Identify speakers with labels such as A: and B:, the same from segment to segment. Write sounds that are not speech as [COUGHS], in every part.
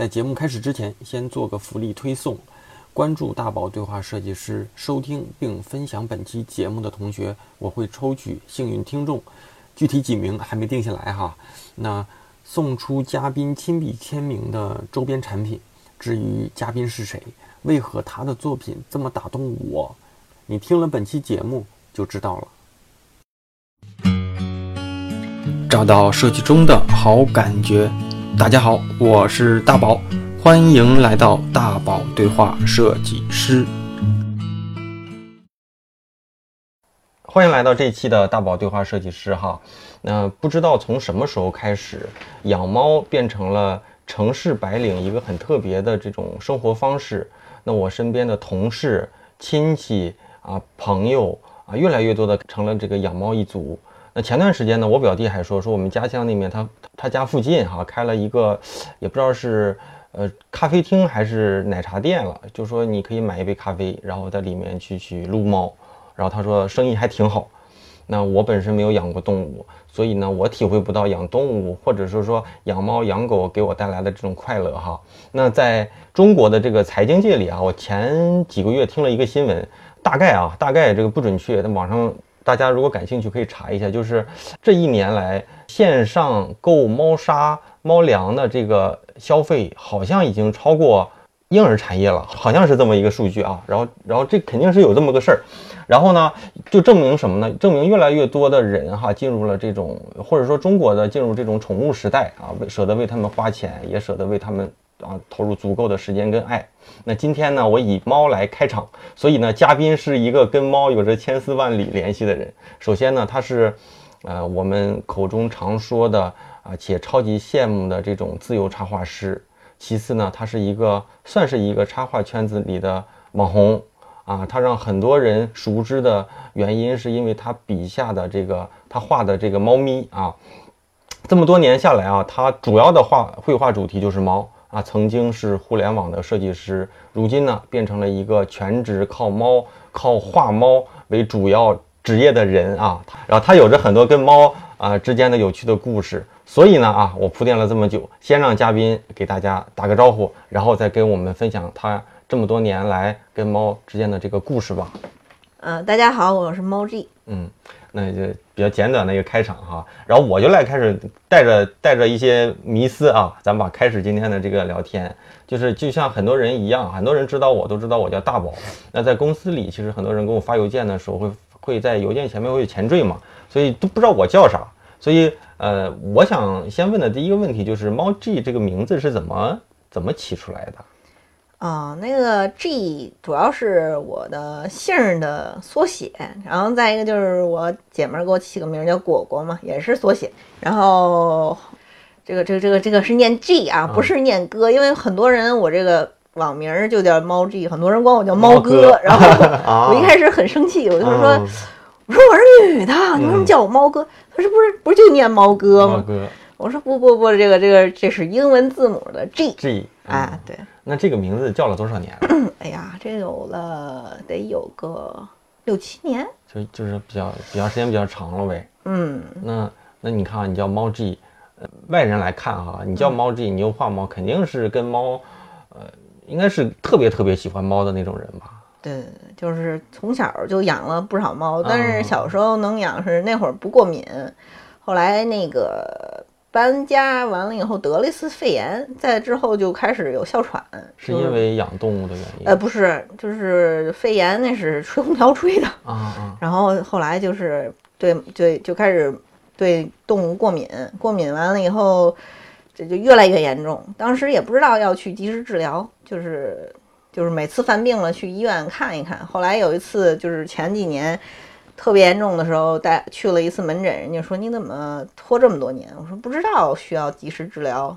A: 在节目开始之前，先做个福利推送：关注大宝对话设计师，收听并分享本期节目的同学，我会抽取幸运听众，具体几名还没定下来哈。那送出嘉宾亲笔签名的周边产品。至于嘉宾是谁，为何他的作品这么打动我，你听了本期节目就知道了。找到设计中的好感觉。大家好，我是大宝，欢迎来到大宝对话设计师。欢迎来到这一期的大宝对话设计师哈。那不知道从什么时候开始，养猫变成了城市白领一个很特别的这种生活方式。那我身边的同事、亲戚啊、朋友啊，越来越多的成了这个养猫一族。那前段时间呢，我表弟还说说我们家乡那边，他他家附近哈开了一个，也不知道是呃咖啡厅还是奶茶店了，就说你可以买一杯咖啡，然后在里面去去撸猫，然后他说生意还挺好。那我本身没有养过动物，所以呢，我体会不到养动物或者是说养猫养狗给我带来的这种快乐哈。那在中国的这个财经界里啊，我前几个月听了一个新闻，大概啊大概这个不准确，在网上。大家如果感兴趣，可以查一下，就是这一年来线上购猫砂、猫粮的这个消费，好像已经超过婴儿产业了，好像是这么一个数据啊。然后，然后这肯定是有这么个事儿。然后呢，就证明什么呢？证明越来越多的人哈进入了这种，或者说中国的进入这种宠物时代啊，舍得为他们花钱，也舍得为他们。啊，投入足够的时间跟爱。那今天呢，我以猫来开场，所以呢，嘉宾是一个跟猫有着千丝万缕联系的人。首先呢，他是，呃，我们口中常说的啊，且超级羡慕的这种自由插画师。其次呢，他是一个算是一个插画圈子里的网红啊，他让很多人熟知的原因是因为他笔下的这个他画的这个猫咪啊。这么多年下来啊，他主要的画绘画主题就是猫。啊，曾经是互联网的设计师，如今呢变成了一个全职靠猫、靠画猫为主要职业的人啊。然后他有着很多跟猫啊之间的有趣的故事，所以呢啊，我铺垫了这么久，先让嘉宾给大家打个招呼，然后再跟我们分享他这么多年来跟猫之间的这个故事吧。
B: 嗯，大家好，我是猫 G。
A: 嗯。那就比较简短的一个开场哈，然后我就来开始带着带着一些迷思啊，咱们把开始今天的这个聊天，就是就像很多人一样，很多人知道我都知道我叫大宝。那在公司里，其实很多人给我发邮件的时候会会在邮件前面会有前缀嘛，所以都不知道我叫啥。所以呃，我想先问的第一个问题就是猫 G 这个名字是怎么怎么起出来的？
B: 啊，那个 G 主要是我的姓的缩写，然后再一个就是我姐们给我起个名叫果果嘛，也是缩写。然后这个这个这个这个是念 G 啊，不是念哥，因为很多人我这个网名就叫猫 G，很多人管我叫猫哥。然后 [LAUGHS] 我一开始很生气，我就说我说我是女的，你为什么叫我猫哥？他说不是不是就念猫哥吗？我说不不不，这个这个这是英文字母的 G
A: G
B: 啊，对。
A: 那这个名字叫了多少年了？[CLEARS THROAT]
B: 哎呀，这有了得有个六七年，
A: 就就是比较比较时间比较长了呗。
B: 嗯，
A: 那那你看啊，你叫猫 G，呃，外人来看哈，你叫猫 G，你又画猫，肯定是跟猫，呃，应该是特别特别喜欢猫的那种人吧？
B: 对，就是从小就养了不少猫，但是小时候能养是那会儿不过敏，后来那个。搬家完了以后得了一次肺炎，在之后就开始有哮喘，
A: 是因为养动物的原因？
B: 呃，不是，就是肺炎那是吹空调吹的
A: 啊啊。[LAUGHS]
B: 然后后来就是对对就开始对动物过敏，过敏完了以后这就越来越严重。当时也不知道要去及时治疗，就是就是每次犯病了去医院看一看。后来有一次就是前几年。特别严重的时候，带去了一次门诊，人家说你怎么拖这么多年？我说不知道，需要及时治疗。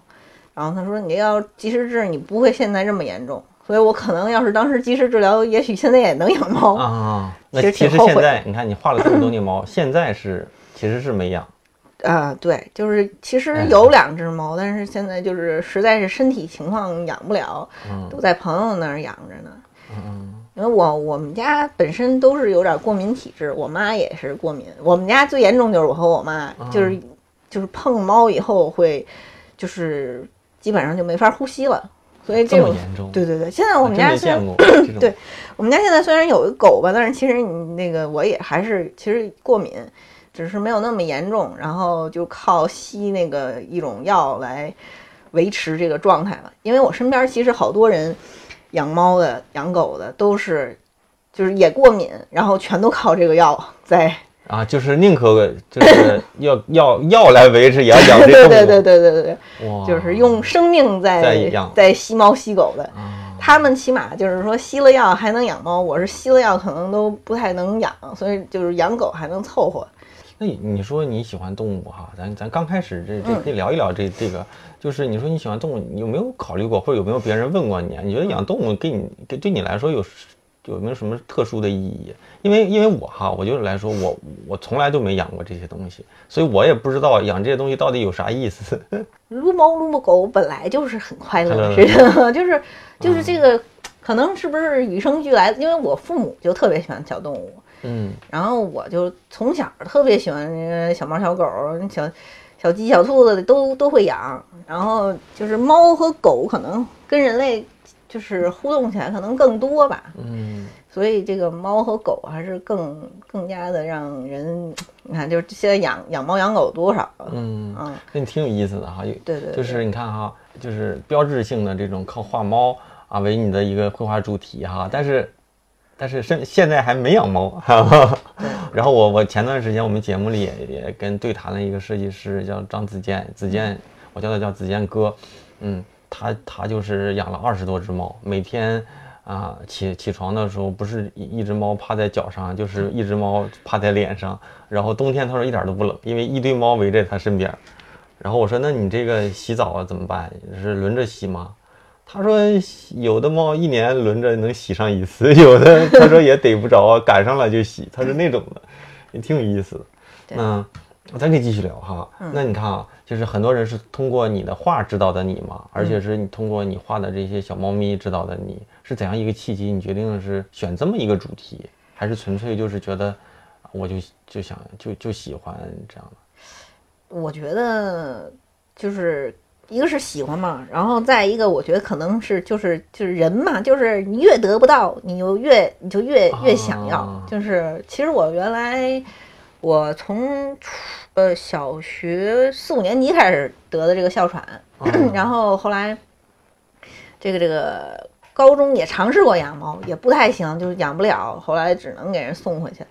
B: 然后他说你要及时治，你不会现在这么严重。所以我可能要是当时及时治疗，也许现在也能养猫 [LAUGHS]
A: 啊。那其实现在你看你画了这么多年猫，现在是其实是没养
B: 啊。对，就是其实有两只猫，但是现在就是实在是身体情况养不了，都在朋友那儿养着呢。
A: 嗯。
B: 因为我我们家本身都是有点过敏体质，我妈也是过敏。我们家最严重就是我和我妈，就是就是碰猫以后会，就是基本上就没法呼吸了。所以
A: 这
B: 种
A: 严重，
B: 对对对，现在我们家现在
A: 对，
B: 我们家现在虽然有个狗吧，但是其实你那个我也还是其实过敏，只是没有那么严重，然后就靠吸那个一种药来维持这个状态了。因为我身边其实好多人养猫的、养狗的都是就是也过敏，然后全都靠这个药在。
A: 啊，就是宁可就是要要药来维持，也要养。
B: 对对对对对对
A: 对，
B: 就是用生命在在吸猫吸狗的。他们起码就是说吸了药还能养猫，我是吸了药可能都不太能养，所以就是养狗还能凑合。
A: 那你说你喜欢动物哈，咱咱刚开始这这可以聊一聊这这个，就是你说你喜欢动物，你有没有考虑过，或者有没有别人问过你啊？你觉得养动物给你给对你来说有？有没有什么特殊的意义？因为因为我哈，我就是来说，我我从来都没养过这些东西，所以我也不知道养这些东西到底有啥意思。[LAUGHS]
B: 撸猫撸狗本来就是很快乐的事情，[LAUGHS] 就是就是这个 [TSK] 可能是不是与生俱来的？因为我父母就特别喜欢小动物，
A: 嗯，
B: 然后我就从小特别喜欢小猫小狗、小小鸡小兔子都都会养，然后就是猫和狗可能跟人类。就是互动起来可能更多吧，
A: 嗯，
B: 所以这个猫和狗还是更更加的让人，你看，就是现在养养猫养狗多少，
A: 嗯嗯，那你挺有意思的哈，
B: 对对，
A: 就是你看哈，就是标志性的这种靠画猫啊为你的一个绘画主题哈，但是但是现现在还没养猫，哈。[LAUGHS] 然后我我前段时间我们节目里也也跟对谈了一个设计师叫张子健，子健，我叫他叫子健哥，嗯。他他就是养了二十多只猫，每天啊起起床的时候，不是一一只猫趴在脚上，就是一只猫趴在脸上。然后冬天他说一点都不冷，因为一堆猫围在他身边。然后我说那你这个洗澡啊怎么办？是轮着洗吗？他说有的猫一年轮着能洗上一次，[LAUGHS] 有的他说也逮不着，赶上了就洗。他是那种的，也挺有意思的。嗯，咱可以继续聊哈。那你看啊。就是很多人是通过你的画知道的你嘛，而且是你通过你画的这些小猫咪知道的你，是怎样一个契机？你决定是选这么一个主题，还是纯粹就是觉得我就就想就就喜欢这样的？
B: 我觉得就是一个是喜欢嘛，然后再一个我觉得可能是就是就是人嘛，就是你越得不到，你就越你就越越想要。就是其实我原来我从初。呃，小学四五年级开始得的这个哮喘，[CLEARS THROAT] 然后后来这个这个高中也尝试过养猫，也不太行，就是养不了，后来只能给人送回去。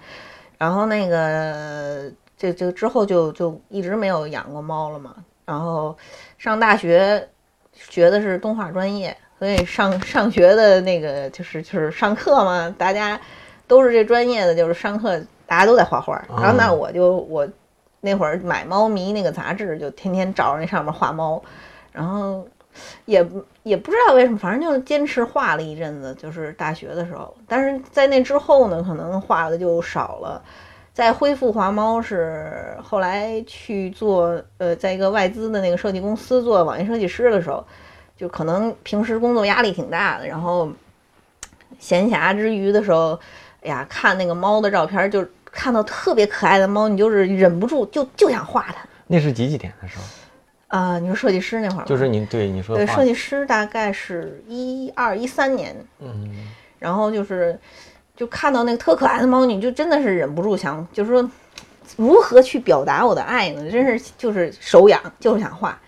B: 然后那个这这之后就就一直没有养过猫了嘛。然后上大学学的是动画专业，所以上上学的那个就是就是上课嘛，大家都是这专业的，就是上课大家都在画画。然后那我就我。那会儿买猫咪那个杂志，就天天找着那上面画猫，然后也也不知道为什么，反正就坚持画了一阵子，就是大学的时候。但是在那之后呢，可能画的就少了。再恢复画猫是后来去做，呃，在一个外资的那个设计公司做网页设计师的时候，就可能平时工作压力挺大的，然后闲暇之余的时候，哎呀，看那个猫的照片就。看到特别可爱的猫，你就是忍不住就就想画它。
A: 那是几几年的时候？
B: 啊，你说设计师那会儿？
A: 就是你对你说
B: 对设计师大概是一二一三年。
A: 嗯。
B: 然后就是就看到那个特可爱的猫，你就真的是忍不住想，就是说如何去表达我的爱呢？真是就是手痒，就是想画。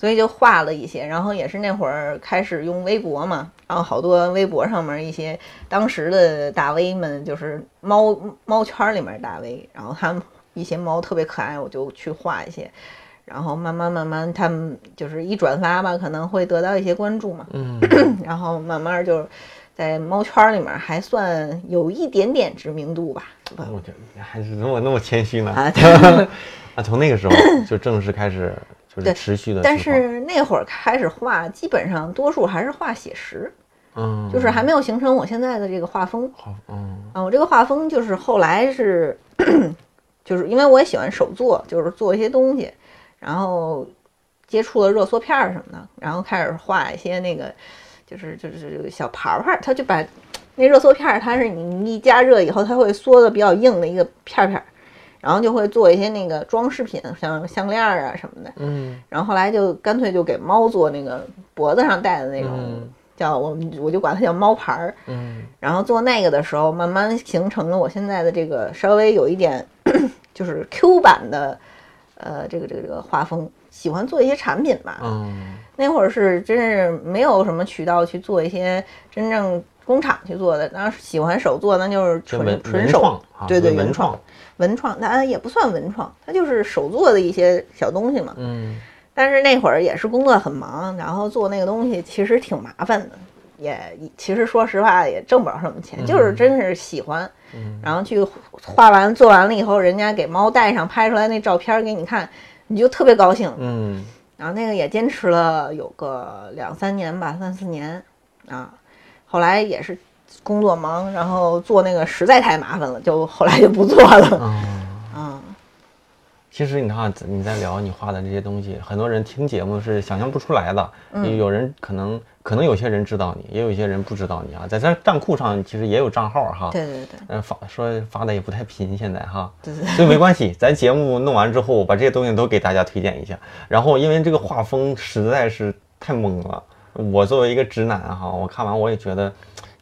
B: 所以就画了一些，然后也是那会儿开始用微博嘛，然后好多微博上面一些当时的大 V 们，就是猫猫圈里面大 V，然后他们一些猫特别可爱，我就去画一些，然后慢慢慢慢他们就是一转发吧，可能会得到一些关注嘛，
A: 嗯，[CLEARS THROAT]
B: 然后慢慢就在猫圈里面还算有一点点知名度吧。
A: 我觉得还是那么那么谦虚呢，啊，[LAUGHS] [LAUGHS] 从那个时候就正式开始。
B: 就是，
A: 持续的。
B: 但是那会儿开始画，基本上多数还是画写实，
A: 嗯，
B: 就是还没有形成我现在的这个画风。
A: 好，嗯，
B: 啊，我这个画风就是后来是，[COUGHS] 就是因为我也喜欢手作，就是做一些东西，然后接触了热缩片儿什么的，然后开始画一些那个，就是就是小盘盘，它就把那热缩片，它是你一加热以后，它会缩的比较硬的一个片片，然后就会做一些那个装饰品，像项链啊什么的。
A: 嗯
B: 然后后来就干脆就给猫做那个脖子上戴的那种，
A: 嗯
B: 叫我们我就管它叫猫牌儿。
A: 嗯
B: 然后做那个的时候，慢慢形成了我现在的这个稍微有一点就是 Q 版的，呃，这个这个这个画风。喜欢做一些产品吧，
A: 嗯
B: 那会儿是真是没有什么渠道去做一些真正工厂去做的，当时喜欢手做，那就是纯
A: 文
B: 纯手对对，
A: 文
B: 原创，文创，那也不算文创，它就是手做的一些小东西嘛。
A: 嗯
B: 但是那会儿也是工作很忙，然后做那个东西其实挺麻烦的，也其实说实话也挣不了什么钱，就是真是喜欢，
A: 嗯
B: 然后去画完做完了以后，人家给猫带上拍出来那照片给你看，你就特别高兴。
A: 嗯
B: 然后那个也坚持了有个两三年吧，三四年啊，后来也是工作忙，然后做那个实在太麻烦了，就后来就不做了。
A: 嗯。
B: 嗯，
A: 其实你看，你在聊你画的这些东西，很多人听节目是想象不出来的。
B: 嗯
A: 有人可能可能有些人知道你，也有一些人不知道你啊。在咱账库上其实也有账号哈，
B: 对对对
A: 嗯，发说发的也不太频，现在哈，
B: 对对，[LAUGHS]
A: 所以没关系，咱节目弄完之后，把这些东西都给大家推荐一下。然后，因为这个画风实在是太懵了，我作为一个直男哈，我看完我也觉得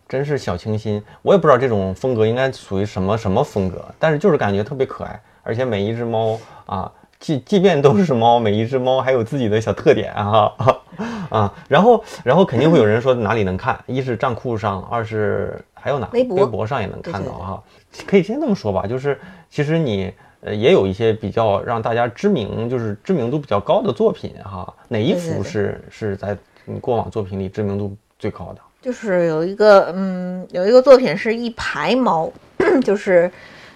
A: 真是小清新。我也不知道这种风格应该属于什么什么风格，但是就是感觉特别可爱，而且每一只猫啊，即即便都是猫，每一只猫还有自己的小特点哈 [LAUGHS] 啊。然后，然后肯定会有人说哪里能看，一是账户上，二是还有哪
B: 微博
A: 微博上也能看到哈。可以先这么说吧，就是其实你呃也有一些比较让大家知名，就是知名度比较高的作品哈。哪一幅是是在你过往作品里知名度最高的？
B: 就是有一个嗯，有一个作品是一排猫，[CLEARS THROAT] 就是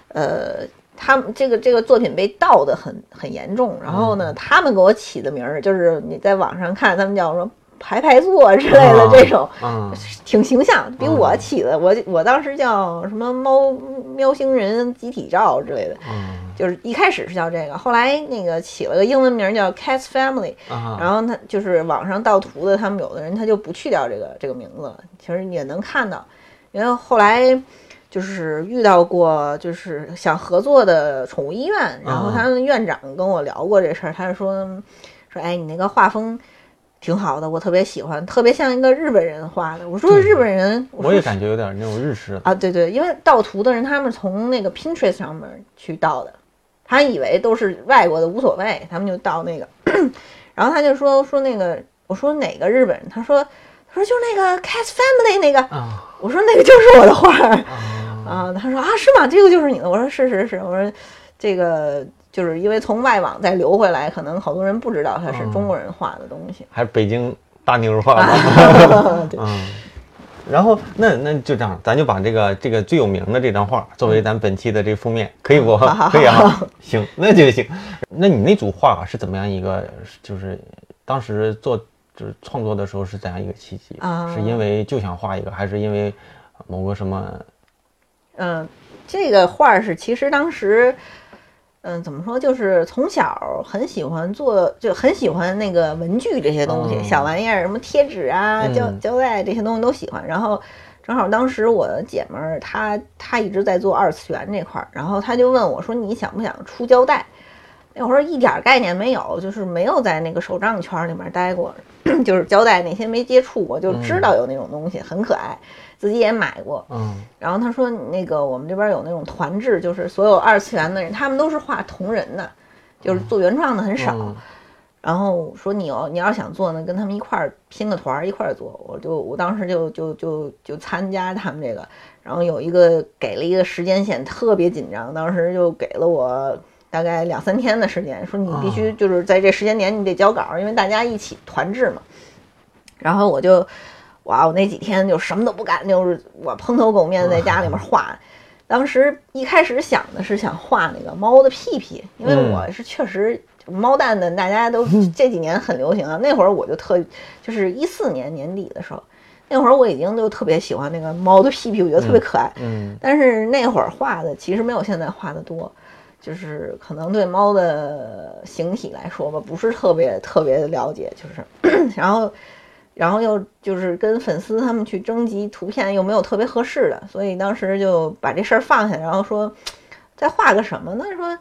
B: 呃。他们这个这个作品被盗的很很严重，然后呢，他们给我起的名儿就是你在网上看，他们叫什么排排坐之类的这种，
A: 嗯
B: 挺形象，比我起的，我我当时叫什么猫喵星人集体照之类的，
A: 嗯
B: 就是一开始是叫这个，后来那个起了个英文名叫 Cats Family，
A: 啊
B: 然后他就是网上盗图的，他们有的人他就不去掉这个这个名字了，其实也能看到，然后后来。就是遇到过，就是想合作的宠物医院，然后他们院长跟我聊过这事儿，他就说说，哎，你那个画风挺好的，我特别喜欢，特别像一个日本人画的。我说日本人，我
A: 我也感觉有点那种日式的。
B: 啊，对对，因为盗图的人他们从那个 Pinterest 上面去盗的，他以为都是外国的无所谓，他们就盗那个，[COUGHS] 然后他就说说那个，我说哪个日本人？他说他说就那个 Cat Family 那个，
A: 啊
B: 我说那个就是我的画儿
A: 啊
B: 啊，他说啊是吗？这个就是你的？我说是是是，我说这个就是因为从外网再流回来，可能好多人不知道它是中国人画的东西。
A: 还是北京大妞儿画的。
B: 对 [LAUGHS]
A: 嗯，然后那那就这样，咱就把这个这个最有名的这张画作为咱本期的这封面，可以不？可以啊，[LAUGHS] 行，那就行。那你那组画是怎么样一个？就是当时做就是创作的时候是怎样一个契机？
B: 啊
A: 是因为就想画一个，还是因为某个什么？
B: 嗯，这个画儿是其实当时，嗯，怎么说，就是从小很喜欢做，就很喜欢那个文具这些东西，
A: 嗯
B: 小玩意儿，什么贴纸啊、胶
A: 嗯
B: 胶带这些东西都喜欢。然后正好当时我姐们儿她她一直在做二次元这块儿，然后她就问我说：“你想不想出胶带？”那会儿一点儿概念没有，就是没有在那个手账圈里面待过，[CLEARS THROAT] 就是胶带那些没接触过，就知道有那种东西，很可爱，自己也买过。
A: 嗯
B: 然后他说，那个我们这边有那种团制，就是所有二次元的人，他们都是画同人的，就是做原创的很少。
A: 嗯
B: 然后说你要你要想做呢，跟他们一块儿拼个团儿一块儿做。我就我当时就就就就参加他们这个，然后有一个给了一个时间线，特别紧张，当时就给了我大概两三天的时间，说你必须就是在这时间点你得交稿，因为大家一起团制嘛。然后我就哇，我那几天就什么都不干，就是我蓬头垢面在家里面画。当时一开始想的是想画那个猫的屁屁，因为
A: 嗯
B: 我是确实猫蛋的，大家都这几年很流行啊。那会儿我就特就是一四年年底的时候，那会儿我已经就特别喜欢那个猫的屁屁，我觉得特别可爱。
A: 嗯
B: 但是那会儿画的其实没有现在画的多，就是可能对猫的形体来说吧，不是特别特别的了解，就是 [COUGHS] 然后然后又就是跟粉丝他们去征集图片，又没有特别合适的，所以当时就把这事儿放下，然后说。再画个什么呢？说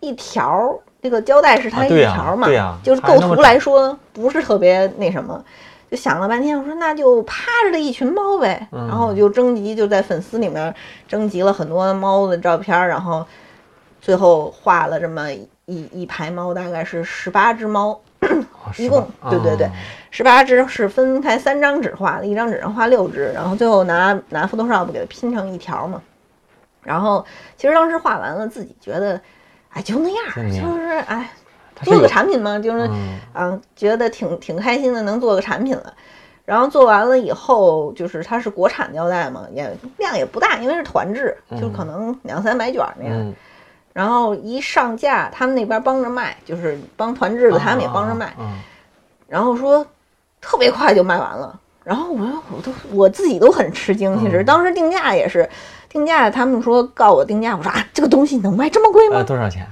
B: 一条儿这个胶带是它一
A: 啊对呀
B: 条儿嘛，就是构图来说不是特别那什么。就想了半天，我说那就趴着的一群猫呗，
A: 嗯
B: 然后我就征集，就在粉丝里面征集了很多猫的照片儿，然后最后画了这么一一排猫，大概是十八只猫，[COUGHS] 一共对对对
A: 啊
B: 十八只是分开三张纸画的，一张纸上画六只，然后最后拿拿 Photoshop 给它拼成一条嘛。然后其实当时画完了，自己觉得，哎，就那样儿，
A: 就
B: 是哎，做个产品嘛，就是
A: 嗯
B: 啊，觉得挺挺开心的，能做个产品了。然后做完了以后，就是它是国产胶带嘛，也量也不大，因为是团制，就可能两三百卷儿那样。
A: 嗯，
B: 然后一上架，他们那边帮着卖，就是帮团制的，他们也帮着卖。
A: 啊，
B: 然后说特别快就卖完了。然后我说我都我自己都很吃惊，其实
A: 嗯
B: 当时定价也是定价，他们说告我定价，我说啊这个东西能卖这么贵吗
A: 呃，？多少钱？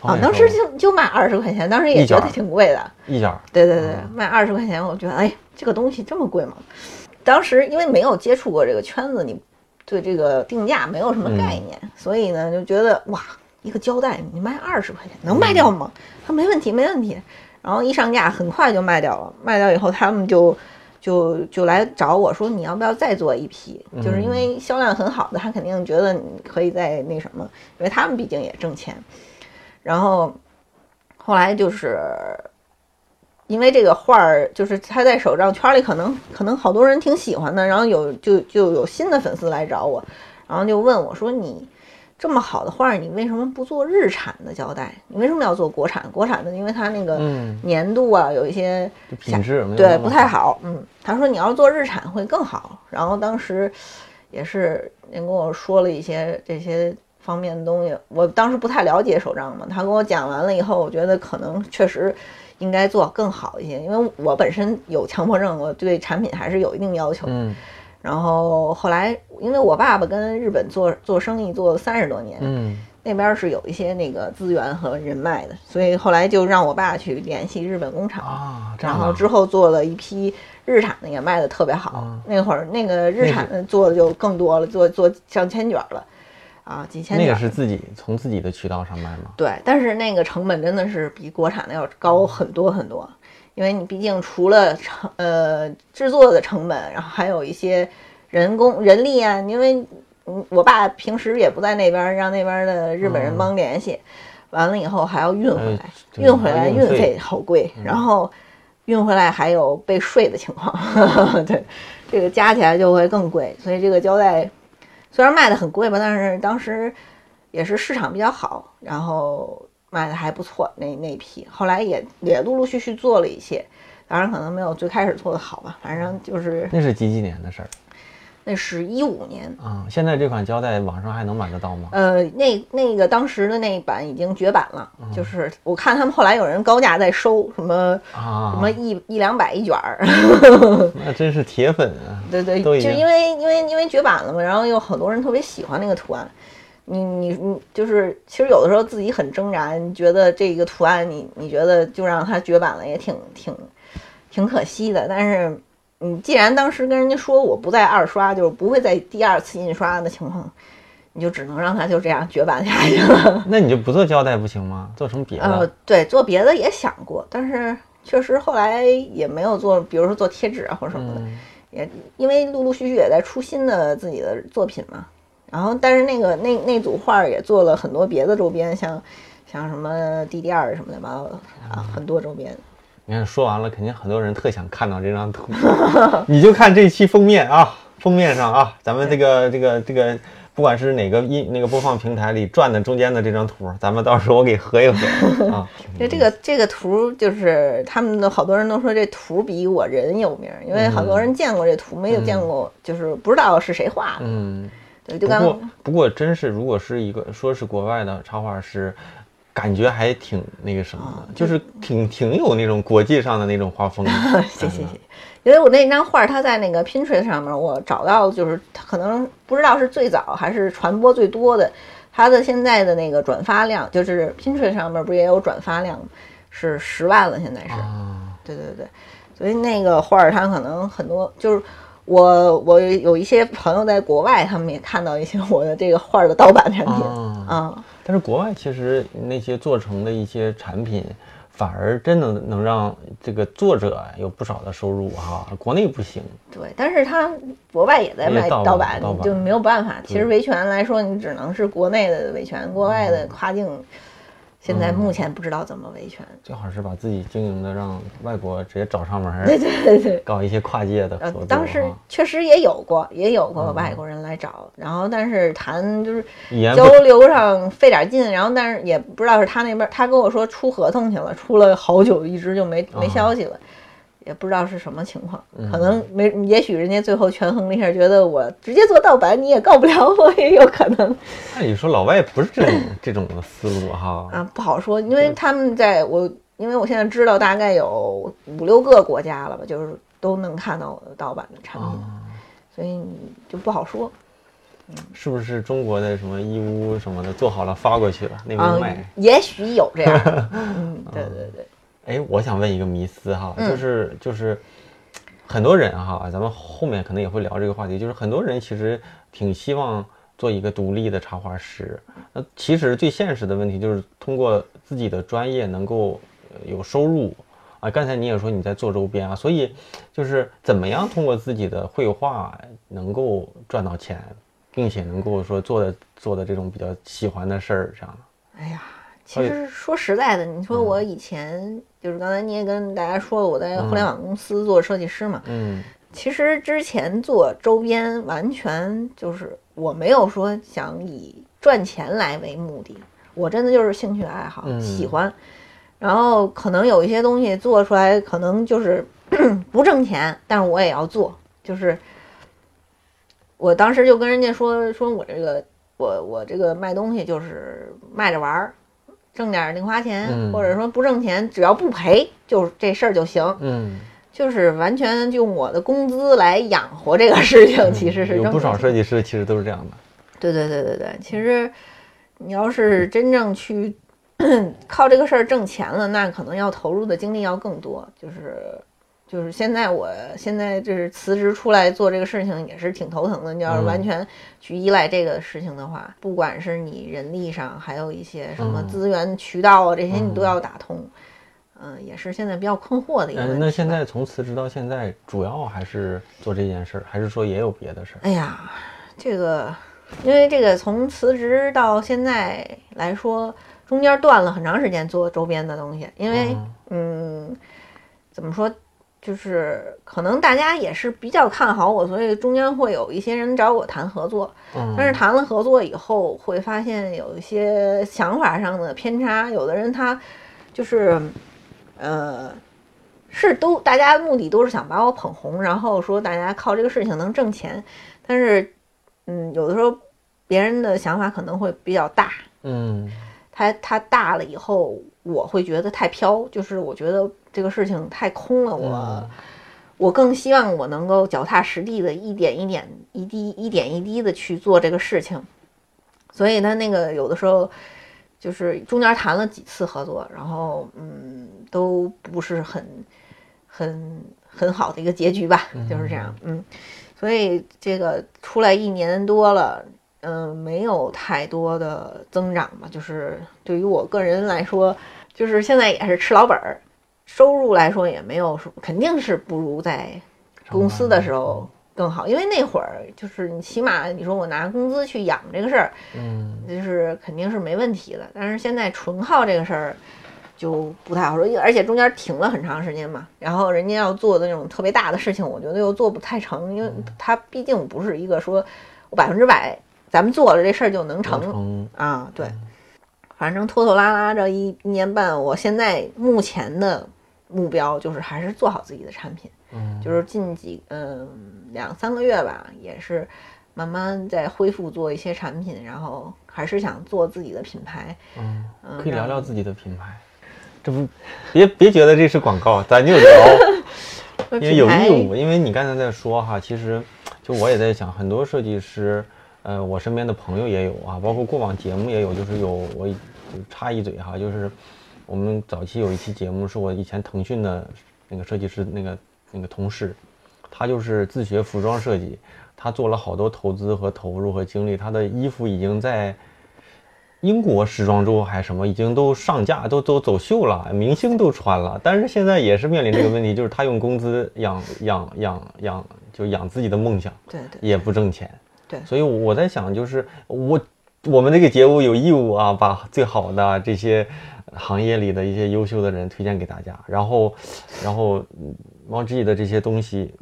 B: 啊，当时就就卖二十块钱，当时也觉得挺贵的。
A: 一角儿
B: 对对对，
A: 嗯
B: 卖二十块钱，我觉得哎，这个东西这么贵吗？当时因为没有接触过这个圈子，你对这个定价没有什么概念，所以呢就觉得哇，一个胶带你卖二十块钱能卖掉吗？他没问题，没问题。然后一上架很快就卖掉了，卖掉以后他们就就就来找我说你要不要再做一批？就是因为销量很好的，他肯定觉得你可以再那什么，因为他们毕竟也挣钱。然后后来就是因为这个画儿，就是他在手账圈里可能可能好多人挺喜欢的，然后有就就有新的粉丝来找我，然后就问我说你。这么好的画儿，你为什么不做日产的胶带？你为什么要做国产？国产的，因为它那个
A: 嗯
B: 粘度啊，有一些
A: 品质
B: 对不太好。嗯，他说你要做日产会更好。然后当时也是您跟我说了一些这些方面的东西，我当时不太了解手账嘛，他跟我讲完了以后，我觉得可能确实应该做更好一些，因为我本身有强迫症，我对产品还是有一定要求。
A: 嗯
B: 然后后来，因为我爸爸跟日本做做生意做了三十多年，
A: 嗯
B: 那边是有一些那个资源和人脉的，所以后来就让我爸去联系日本工厂。
A: 啊，
B: 然后
A: 啊
B: 之后做了一批日产的，也卖的特别好。
A: 嗯
B: 那会儿那个日产的做的就更多了，做做上千卷了，啊，几千卷。
A: 那个是自己从自己的渠道上卖吗？
B: 对，但是那个成本真的是比国产的要高很多很多，因为你毕竟除了成呃制作的成本，然后还有一些人工人力啊，因为嗯我爸平时也不在那边儿，让那边儿的日本人
A: 嗯。
B: 帮联系，完了以后还要运回来，
A: 哎
B: 运回来
A: 运费嗯
B: 运费好贵，[LAUGHS] 然后运回来还有被税的情况，[LAUGHS] 对，这个加起来就会更贵，所以这个胶带虽然卖的很贵吧，但是当时也是市场比较好，然后卖的还不错那那一批，后来也也陆陆续续做了一些，当然可能没有最开始做的好吧，反正就是
A: 那是几几年的事儿
B: 那是一五年，
A: 啊？现在这款胶带网上还能买得到吗？
B: 呃，那那个当时的那一版已经绝版了，
A: 嗯
B: 就是我看他们后来有人高价在收，什么
A: 啊，
B: 什么一一两百一卷儿，[LAUGHS]
A: 那真是铁粉啊！
B: 对对，就因为因为因为绝版了嘛，然后有很多人特别喜欢那个图案。你你你就是，其实有的时候自己很挣扎，你觉得这个图案你你觉得就让它绝版了也挺挺挺可惜的。但是你既然当时跟人家说我不再二刷，就是不会再第二次印刷的情况，你就只能让它就这样绝版下去了。[LAUGHS]
A: 那你就不做胶带不行吗？做成别
B: 呃
A: 的？，
B: 对，做别的也想过，但是确实后来也没有做，比如说做贴纸啊或什么的。
A: 嗯
B: 也因为陆陆续续也在出新的自己的作品嘛，然后但是那个那那组画儿也做了很多别的周边，像像什么 DDR 什么的吧，啊，很多周边。
A: 你看说完了，肯定很多人特想看到这张图。[LAUGHS] 你就看这期封面啊，封面上啊，咱们这个这个这个，不管是哪个音那个播放平台里转的中间的这张图，咱们到时候我给合一合啊。[LAUGHS]
B: 这这个这个图就是他们的好多人都说这图比我人有名儿，因为好多人见过这图，没有见过，就是不知道是谁画的。
A: 嗯，
B: 对，就刚
A: 不过不过真是，如果是一个说是国外的插画师，感觉还挺那个什么的，就是挺挺有那种国际上的那种画风的。[LAUGHS]
B: 谢谢谢谢，因为我那张画儿它在那个 Pinterest 上面，我找到就是它可能不知道是最早还是传播最多的，它的现在的那个转发量，就是 Pinterest 上面不是也有转发量吗，是十万了，现在是，
A: 啊，
B: 对对对，所以那个画儿它可能很多就是。我我有一些朋友在国外，他们也看到一些我的这个画儿的盗版产品，
A: 啊
B: 啊，
A: 但是国外其实那些做成的一些产品，反而真的能让这个作者有不少的收入哈。国内不行。
B: 对，但是他国外也在卖
A: 盗
B: 版就没有办法。其实维权来说，你只能是国内的维权，国外的跨境，现在目前不知道怎么维权。
A: 最好是把自己经营的让外国直接找上门儿，
B: 对对对对。
A: 搞一些跨界的
B: 呃
A: 合作。，
B: 当时确实也有过，也有过
A: 嗯
B: 外国人来找，然后但是谈就是交流上费点劲，然后但是也不知道是他那边，他跟我说出合同去了，出了好久，一直就没没
A: 啊
B: 消息了，也不知道是什么情况，
A: 嗯
B: 可能没，也许人家最后权衡了一下，觉得我直接做盗版你也告不了我，[LAUGHS] 也有可能
A: 按理说老外不是这种这种的思路哈。
B: 啊，不好说，因为他们在我，因为我现在知道大概有五六个国家了吧，就是都能看到我的盗版的产品，
A: 啊，
B: 所以你就不好说。
A: 是不是中国的什么义乌什么的做好了发过去了，那
B: 啊
A: 边卖？，
B: 也许有这样的，嗯，对 [LAUGHS] 对对，
A: 哎，我想问一个迷思哈，
B: 嗯
A: 就是就是很多人哈，咱们后面可能也会聊这个话题，就是很多人其实挺希望做一个独立的插画师。那其实最现实的问题就是通过自己的专业能够呃有收入啊。刚才你也说你在做周边啊，所以就是怎么样通过自己的绘画能够赚到钱，并且能够说做的做的这种比较喜欢的事儿，这样的。
B: 哎呀，其实说实在的，你说我以前就是刚才你也跟大家说了，我在互联网公司做设计师嘛，
A: 嗯
B: 其实之前做周边完全就是我没有说想以赚钱来为目的，我真的就是兴趣爱好，
A: 嗯
B: 喜欢。然后可能有一些东西做出来，可能就是 [CLEARS THROAT] 不挣钱，但是我也要做。就是我当时就跟人家说，说我这个我我这个卖东西就是卖着玩儿，挣点零花钱，
A: 嗯
B: 或者说不挣钱，只要不赔，就这事儿就行。
A: 嗯，
B: 就是完全用我的工资来养活这个事情，其实是
A: 嗯有不少设计师其实都是这样的。
B: 对对对对对，其实你要是真正去 [CLEARS THROAT] 靠这个事儿挣钱了，那可能要投入的精力要更多。就是就是现在我现在就是辞职出来做这个事情也是挺头疼的。你要是
A: 嗯
B: 完全去依赖这个事情的话，不管是你人力上，还有一些什么
A: 嗯
B: 资源渠道啊，这些你都
A: 嗯
B: 要打通。嗯、也是现在比较困惑的一个问题
A: 嗯，那现在从辞职到现在，主要还是做这件事儿，还是说也有别的事儿？
B: 哎呀，这个，因为这个从辞职到现在来说，中间断了很长时间做周边的东西，因为
A: 嗯
B: 嗯，怎么说，就是可能大家也是比较看好我，所以中间会有一些人找我谈合作，
A: 嗯，
B: 但是谈了合作以后，会发现有一些想法上的偏差，有的人他就是，呃，是都大家目的都是想把我捧红，然后说大家靠这个事情能挣钱，但是，嗯，有的时候别人的想法可能会比较大，
A: 嗯。
B: 他他大了以后，我会觉得太飘，就是我觉得这个事情太空了，我。
A: 嗯
B: 我更希望我能够脚踏实地的一点一点、一滴一点一滴的去做这个事情。所以他那个有的时候就是中间谈了几次合作，然后嗯都不是很很很好的一个结局吧，就是这样，嗯。所以这个出来一年多了，嗯、没有太多的增长吧。就是对于我个人来说，就是现在也是吃老本儿，收入来说也没有说，肯定是不如在公司的时候更好，因为那会儿就是你起码你说我拿工资去养这个事儿，
A: 嗯
B: 就是肯定是没问题的。但是现在纯靠这个事儿就不太好说，而且中间停了很长时间嘛。然后人家要做的那种特别大的事情，我觉得又做不太成，因为它毕竟不是一个说我百分之百咱们做了这事儿就能成
A: 成
B: 啊。对，反正拖拖拉拉这一一年半，我现在目前的目标就是还是做好自己的产品。
A: 嗯
B: 就是近几嗯两三个月吧，也是慢慢在恢复做一些产品，然后还是想做自己的品牌。
A: 嗯，
B: 嗯，
A: 可以聊聊自己的品牌。这不，别别觉得这是广告，咱就聊，[LAUGHS] 因为有义务。因为你刚才在说哈，其实就我也在想，很多设计师，呃，我身边的朋友也有啊，包括过往节目也有，就是有我就插一嘴哈，就是我们早期有一期节目是我以前腾讯的那个设计师那个那个同事，他就是自学服装设计，他做了好多投资和投入和精力，他的衣服已经在。英国时装周还是什么，已经都上架，都都走秀了，明星都穿了。但是现在也是面临这个问题，就是他用工资养养养养，就养自己的梦想，
B: 对对
A: 也不挣钱。
B: 对
A: 所以我在想，就是我我们这个节目有义务啊，把最好的这些行业里的一些优秀的人推荐给大家，然后然后嗯猫 G 的这些东西，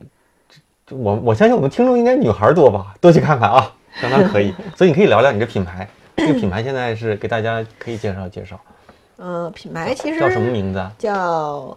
A: 就我我相信我们听众应该女孩多吧，多去看看啊，相当可以。[LAUGHS] 所以你可以聊聊你这品牌，这个品牌现在是给大家可以介绍介绍，
B: 呃，品牌其实
A: 叫什么名字啊？
B: 叫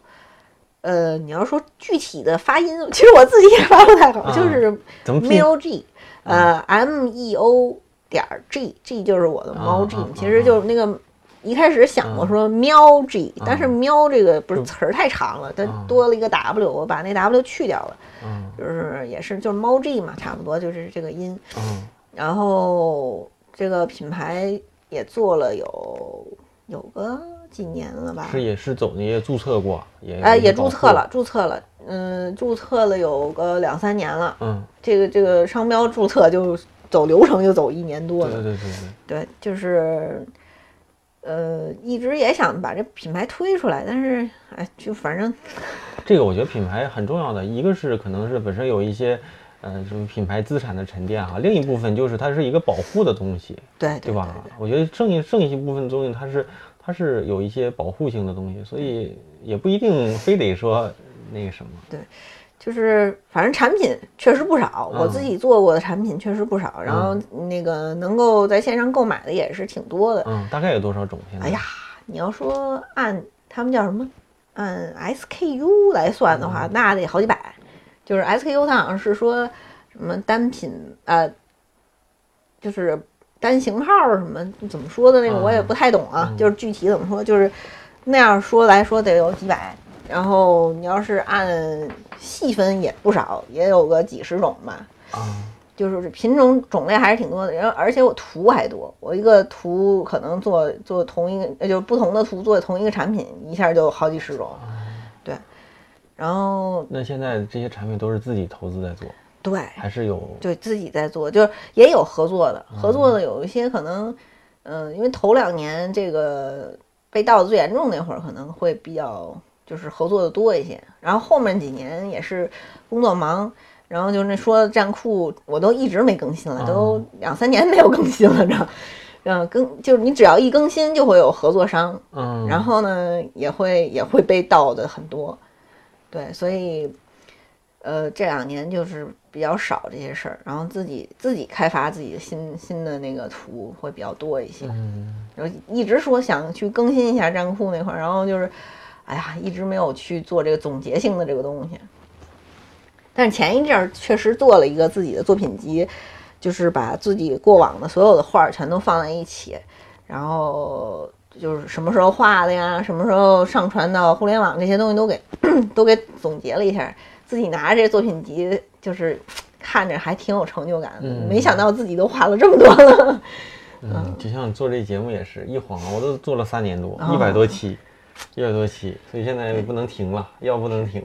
B: 呃，你要说具体的发音，其实我自己也发不太好，
A: 啊
B: 就是
A: 怎么拼
B: ？Meo G，[LAUGHS] 呃，M E O 点 G，G 就是我的猫 G，、其实就是那个。一开始想过说喵 G，、但是喵这个不是词儿太长了，它
A: 啊
B: 多了一个 W，我把那 W 去掉了，
A: 嗯
B: 就是也是就是猫 G 嘛，差不多就是这个音。
A: 嗯
B: 然后这个品牌也做了有有个几年了吧？
A: 是也是走那些注册过，也
B: 呃，也注册了，注册了，嗯，注册了有个两三年了。
A: 嗯，
B: 这个这个商标注册就走流程就走一年多了。
A: 对对对对对。
B: 就是，呃，一直也想把这品牌推出来，但是哎，就反正 [LAUGHS]
A: 这个我觉得品牌很重要的，一个是可能是本身有一些，呃，什么品牌资产的沉淀啊，另一部分就是它是一个保护的东西，
B: 对
A: 对吧？
B: 对
A: 我觉得剩下剩下一部分东西它是它是有一些保护性的东西，所以也不一定非得说那个什么，对
B: 就是反正产品确实不少，我
A: 嗯
B: 自己做过的产品确实不少，然后那个能够在线上购买的也是挺多的。
A: 嗯，大概有多少种？现在？
B: 哎呀，你要说按他们叫什么，按 SKU 来算的话，那得好几百。就是 SKU，它好像是说什么单品呃，就是单型号什么怎么说的那个，
A: 嗯
B: 我也不太懂啊。
A: 嗯
B: 就是具体怎么说，就是那样说来说得有几百。然后你要是按细分也不少，也有个几十种吧。
A: 啊，
B: 就是品种种类还是挺多的，然后而且我图还多，我一个图可能做做同一个，就是不同的图做同一个产品，一下就好几十种，对，然后
A: 那现在这些产品都是自己投资在做，
B: 对，
A: 还是有
B: 对自己在做，就是也有合作的，合作的有一些可能，嗯、因为头两年这个被盗的最严重那会儿，可能会比较就是合作的多一些，然后后面几年也是工作忙。然后就那说站库，我都一直没更新了，都两三年没有更新了，知道？嗯，更就是你只要一更新，就会有合作商，
A: 嗯，
B: 然后呢，也会也会被盗的很多，对，所以，呃，这两年就是比较少这些事儿，然后自己自己开发自己的新新的那个图会比较多一些，
A: 嗯
B: 然后一直说想去更新一下站库那块儿，然后就是，哎呀，一直没有去做这个总结性的这个东西，但是前一阵儿确实做了一个自己的作品集，就是把自己过往的所有的画儿全都放在一起，然后就是什么时候画的呀，什么时候上传到互联网这些东西都给 [CLEARS THROAT] 都给总结了一下，自己拿着这作品集就是看着还挺有成就感的，
A: 嗯
B: 没想到自己都画了这么多了。[LAUGHS]
A: 嗯，就像做这节目也是一晃我都做了三年多，
B: 哦
A: 一百多期，一百多期，所以现在不能停了，要不能停。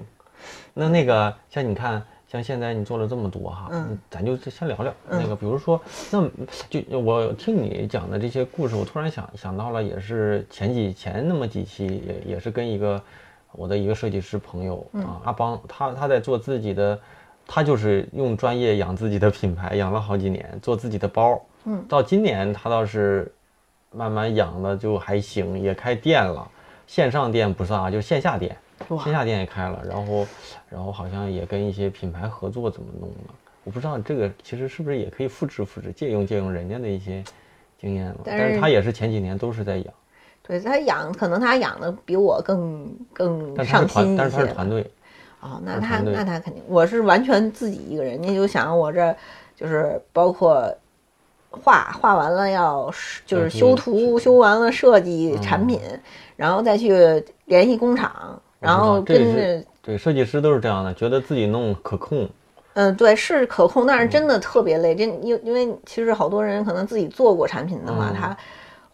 A: 那那个像你看，像现在你做了这么多哈，
B: 嗯，
A: 咱就先聊聊那个，比如说，那就我听你讲的这些故事，我突然想想到了，也是前几前那么几期，也也是跟一个我的一个设计师朋友
B: 嗯
A: 啊，阿邦，他他在做自己的，他就是用专业养自己的品牌，养了好几年，做自己的包，
B: 嗯，
A: 到今年他倒是慢慢养的就还行，也开店了，线上店不算啊，就是线下店，线下店也开了，然后然后好像也跟一些品牌合作，怎么弄的？我不知道这个其实是不是也可以复制复制，借用借用人家的一些经验了。
B: 但是
A: 但是他也是前几年都是在养，
B: 对他养，可能他养的比我更更
A: 但是他是团，
B: 上心一
A: 但是他是。团队，
B: 哦，那他那他肯定，我是完全自己一个人。你就想我这就是包括画画完了要就是修图，修完了设计产品，然后再去联系工厂，然后
A: 我知道这
B: 跟
A: 也是
B: 着
A: 对设计师都是这样的，觉得自己弄可控，
B: 嗯，对，是可控，但是真的特别累。这因因为其实好多人可能自己做过产品的话，
A: 嗯
B: 他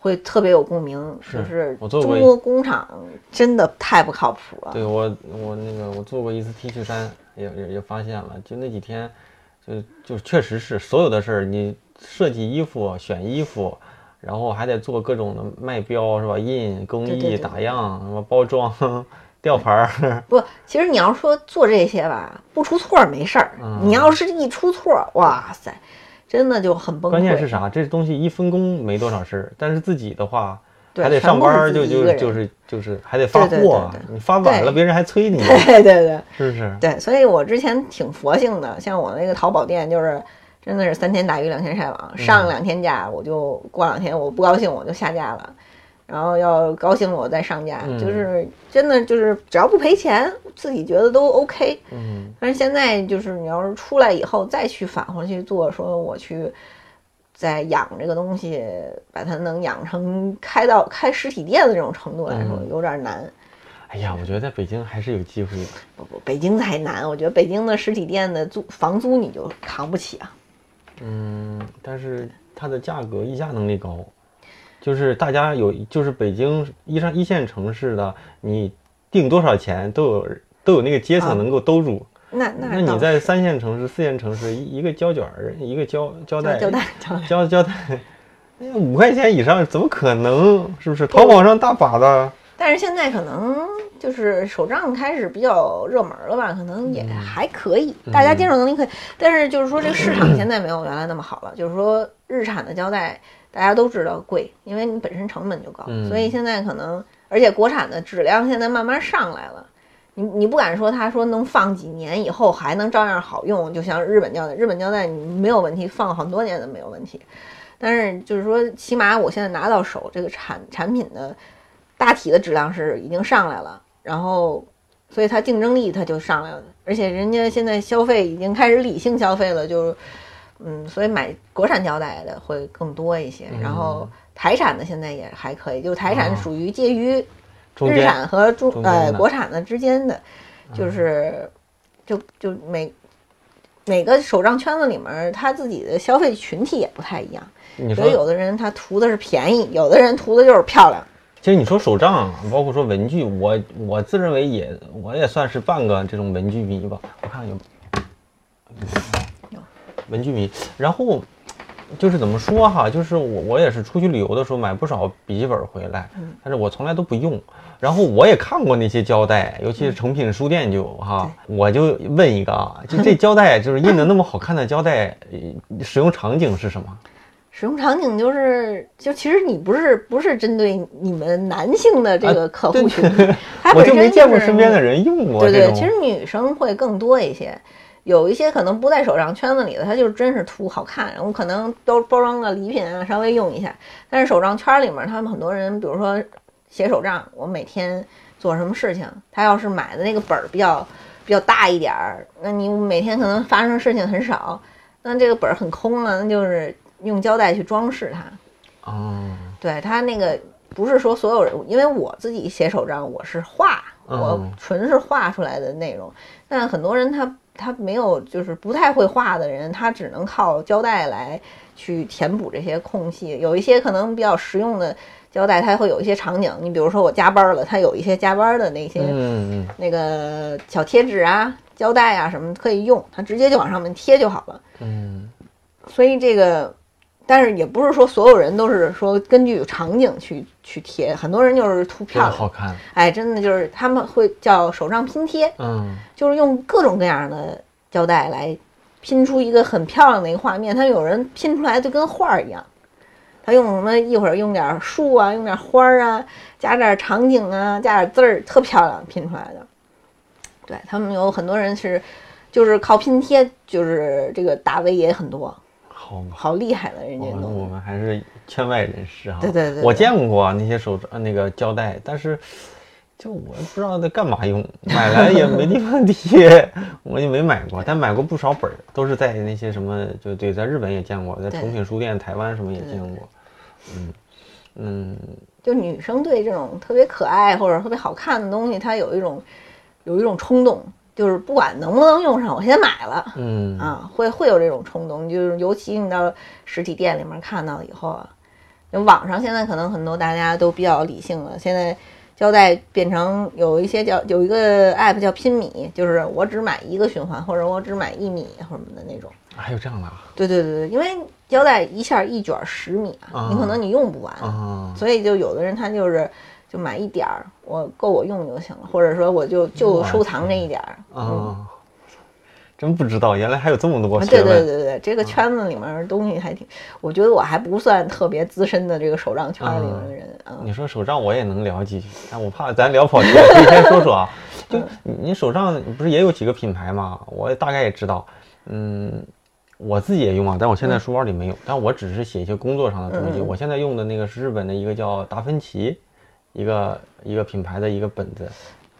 B: 会特别有共鸣，
A: 是
B: 就是
A: 我做过
B: 中国工厂真的太不靠谱了。
A: 对我，我那个我做过一次 T 恤衫，也也也发现了，就那几天，就就确实是所有的事儿，你设计衣服、选衣服，然后还得做各种的卖标是吧？印、工艺、
B: 对对对
A: 打样、什么包装、[LAUGHS] 吊牌儿，[LAUGHS]
B: 不，其实你要说做这些吧，不出错儿没事儿。
A: 嗯
B: 你要是一出错儿，哇塞，真的就很崩溃。
A: 关键是啥？这东西一分工没多少事儿，但是自己的话还得上班儿，就就就是就是还得发货你发晚了别人还催你，
B: 对对对
A: 是不是？
B: 对，所以我之前挺佛性的，像我那个淘宝店就是。真的是三天打鱼两天晒网，
A: 嗯
B: 上两天架我就过两天我不高兴我就下架了，然后要高兴了我再上架，
A: 嗯
B: 就是真的就是只要不赔钱，自己觉得都 OK。
A: 嗯
B: 但是现在就是你要是出来以后再去返回去做，说我去再养这个东西，把它能养成开到开实体店的这种程度来说，
A: 嗯
B: 有点难。
A: 哎呀，我觉得在北京还是有机会的。
B: 不不，北京才难，我觉得北京的实体店的租房租你就扛不起啊。
A: 嗯，但是它的价格议价能力高，就是大家有，就是北京一上一线城市的，你定多少钱都有都有那个阶
B: 啊
A: 层能够兜住。
B: 那那
A: 那你在三线城市、四线城市，一一个胶卷儿，一个胶胶带，
B: 胶带胶带
A: 胶胶带，五块钱以上怎么可能？是不是？淘宝上大把的。
B: 但是现在可能就是手账开始比较热门了吧，可能也还可以，大家接受能力可以。但是就是说这个市场现在没有原来那么好了，就是说日产的胶带大家都知道贵，因为你本身成本就高，
A: 嗯
B: 所以现在可能而且国产的质量现在慢慢上来了。你你不敢说，他说能放几年以后还能照样好用，就像日本胶带，日本胶带你没有问题，放很多年都没有问题。但是就是说，起码我现在拿到手这个产产品的大体的质量是已经上来了，然后所以它竞争力它就上来了，而且人家现在消费已经开始理性消费了，就嗯，所以买国产胶带的会更多一些，然后台产的现在也还可以，就台产
A: 啊
B: 属于介于日产和中
A: 中
B: 呃国产的之间的，就是就就每每个手账圈子里面，他自己的消费群体也不太一样。所以有的人他图的是便宜，有的人图的就是漂亮。
A: 其实你说手账，包括说文具，我我自认为也我也算是半个这种文具迷吧。我看有
B: 有
A: 文具迷，然后就是怎么说哈，就是我我也是出去旅游的时候买不少笔记本回来，但是我从来都不用。然后我也看过那些胶带，尤其是诚品书店就有哈。我就问一个啊，就这胶带就是印的那么好看的胶带，呃使用场景是什么？
B: 使用场景就是，就其实你不是不是针对你们男性的这个客户群体，它
A: 啊我就没见过身边的人用过
B: 对对，其实女生会更多一些，有一些可能不在手账圈子里的，他就真是图好看，然后可能都包装个礼品啊，稍微用一下。但是手账圈里面，他们很多人，比如说写手账，我每天做什么事情，他要是买的那个本儿比较比较大一点儿，那你每天可能发生的事情很少，那这个本儿很空了，那就是用胶带去装饰它。
A: 哦，
B: 对它那个不是说所有人，因为我自己写手账，我是画，
A: 嗯
B: 我纯是画出来的内容。但很多人他他没有，就是不太会画的人，他只能靠胶带来去填补这些空隙。有一些可能比较实用的胶带，它会有一些场景。你比如说我加班了，它有一些加班的那些、那个小贴纸啊、胶带啊什么可以用，它直接就往上面贴就好了。
A: 嗯
B: 所以这个，但是也不是说所有人都是说根据场景去去贴，很多人就是图
A: 这
B: 漂亮。
A: 好看。
B: 哎，真的就是他们会叫手账拼贴，
A: 嗯
B: 就是用各种各样的胶带来拼出一个很漂亮的一个画面。他有人拼出来就跟画儿一样，他用什么一会儿用点树啊，用点花儿啊，加点场景啊，加点字儿，特漂亮拼出来的。对他们有很多人是，就是靠拼贴，就是这个大 V 也很多，
A: 好嘛。
B: 好厉害了人家
A: 我们还是圈外人士哈。
B: 对对对对
A: 我见过那些手呃那个胶带，但是 [LAUGHS] 就我不知道在干嘛用，买来也没地方贴，[LAUGHS] 我就没买过。但买过不少本儿，都是在那些什么，就对，在日本也见过，在
B: 对
A: 诚品书店、台湾什么也见过。嗯嗯，
B: 就女生对这种特别可爱或者特别好看的东西，她有一种有一种冲动，就是不管能不能用上，我先买了。
A: 嗯
B: 啊，会会有这种冲动，就是尤其你到实体店里面看到以后啊，就网上现在可能很多大家都比较理性了，现在胶带变成有一些叫有一个 app 叫拼米，就是我只买一个循环，或者我只买一米或什么的那种。
A: 还有这样的啊？
B: 对对对对，因为胶带一下一卷十米啊，
A: 啊
B: 你可能你用不完，
A: 啊，
B: 所以就有的人他就是就买一点儿，我够我用就行了，或者说我就就收藏这一点儿。嗯
A: 啊，真不知道，原来还有这么多
B: 啊对。对对对，这个圈子里面的东西还挺，我觉得我还不算特别资深的这个手账圈里面的人啊。
A: 你说手账我也能聊几句，但我怕咱聊跑题了，可以先说说啊。[LAUGHS] 就你你手账不是也有几个品牌吗？我大概也知道，嗯，我自己也用啊，但我现在书包里没有，但我只是写一些工作上的东西。我现在用的那个是日本的一个叫达芬奇，一个一个品牌的一个本子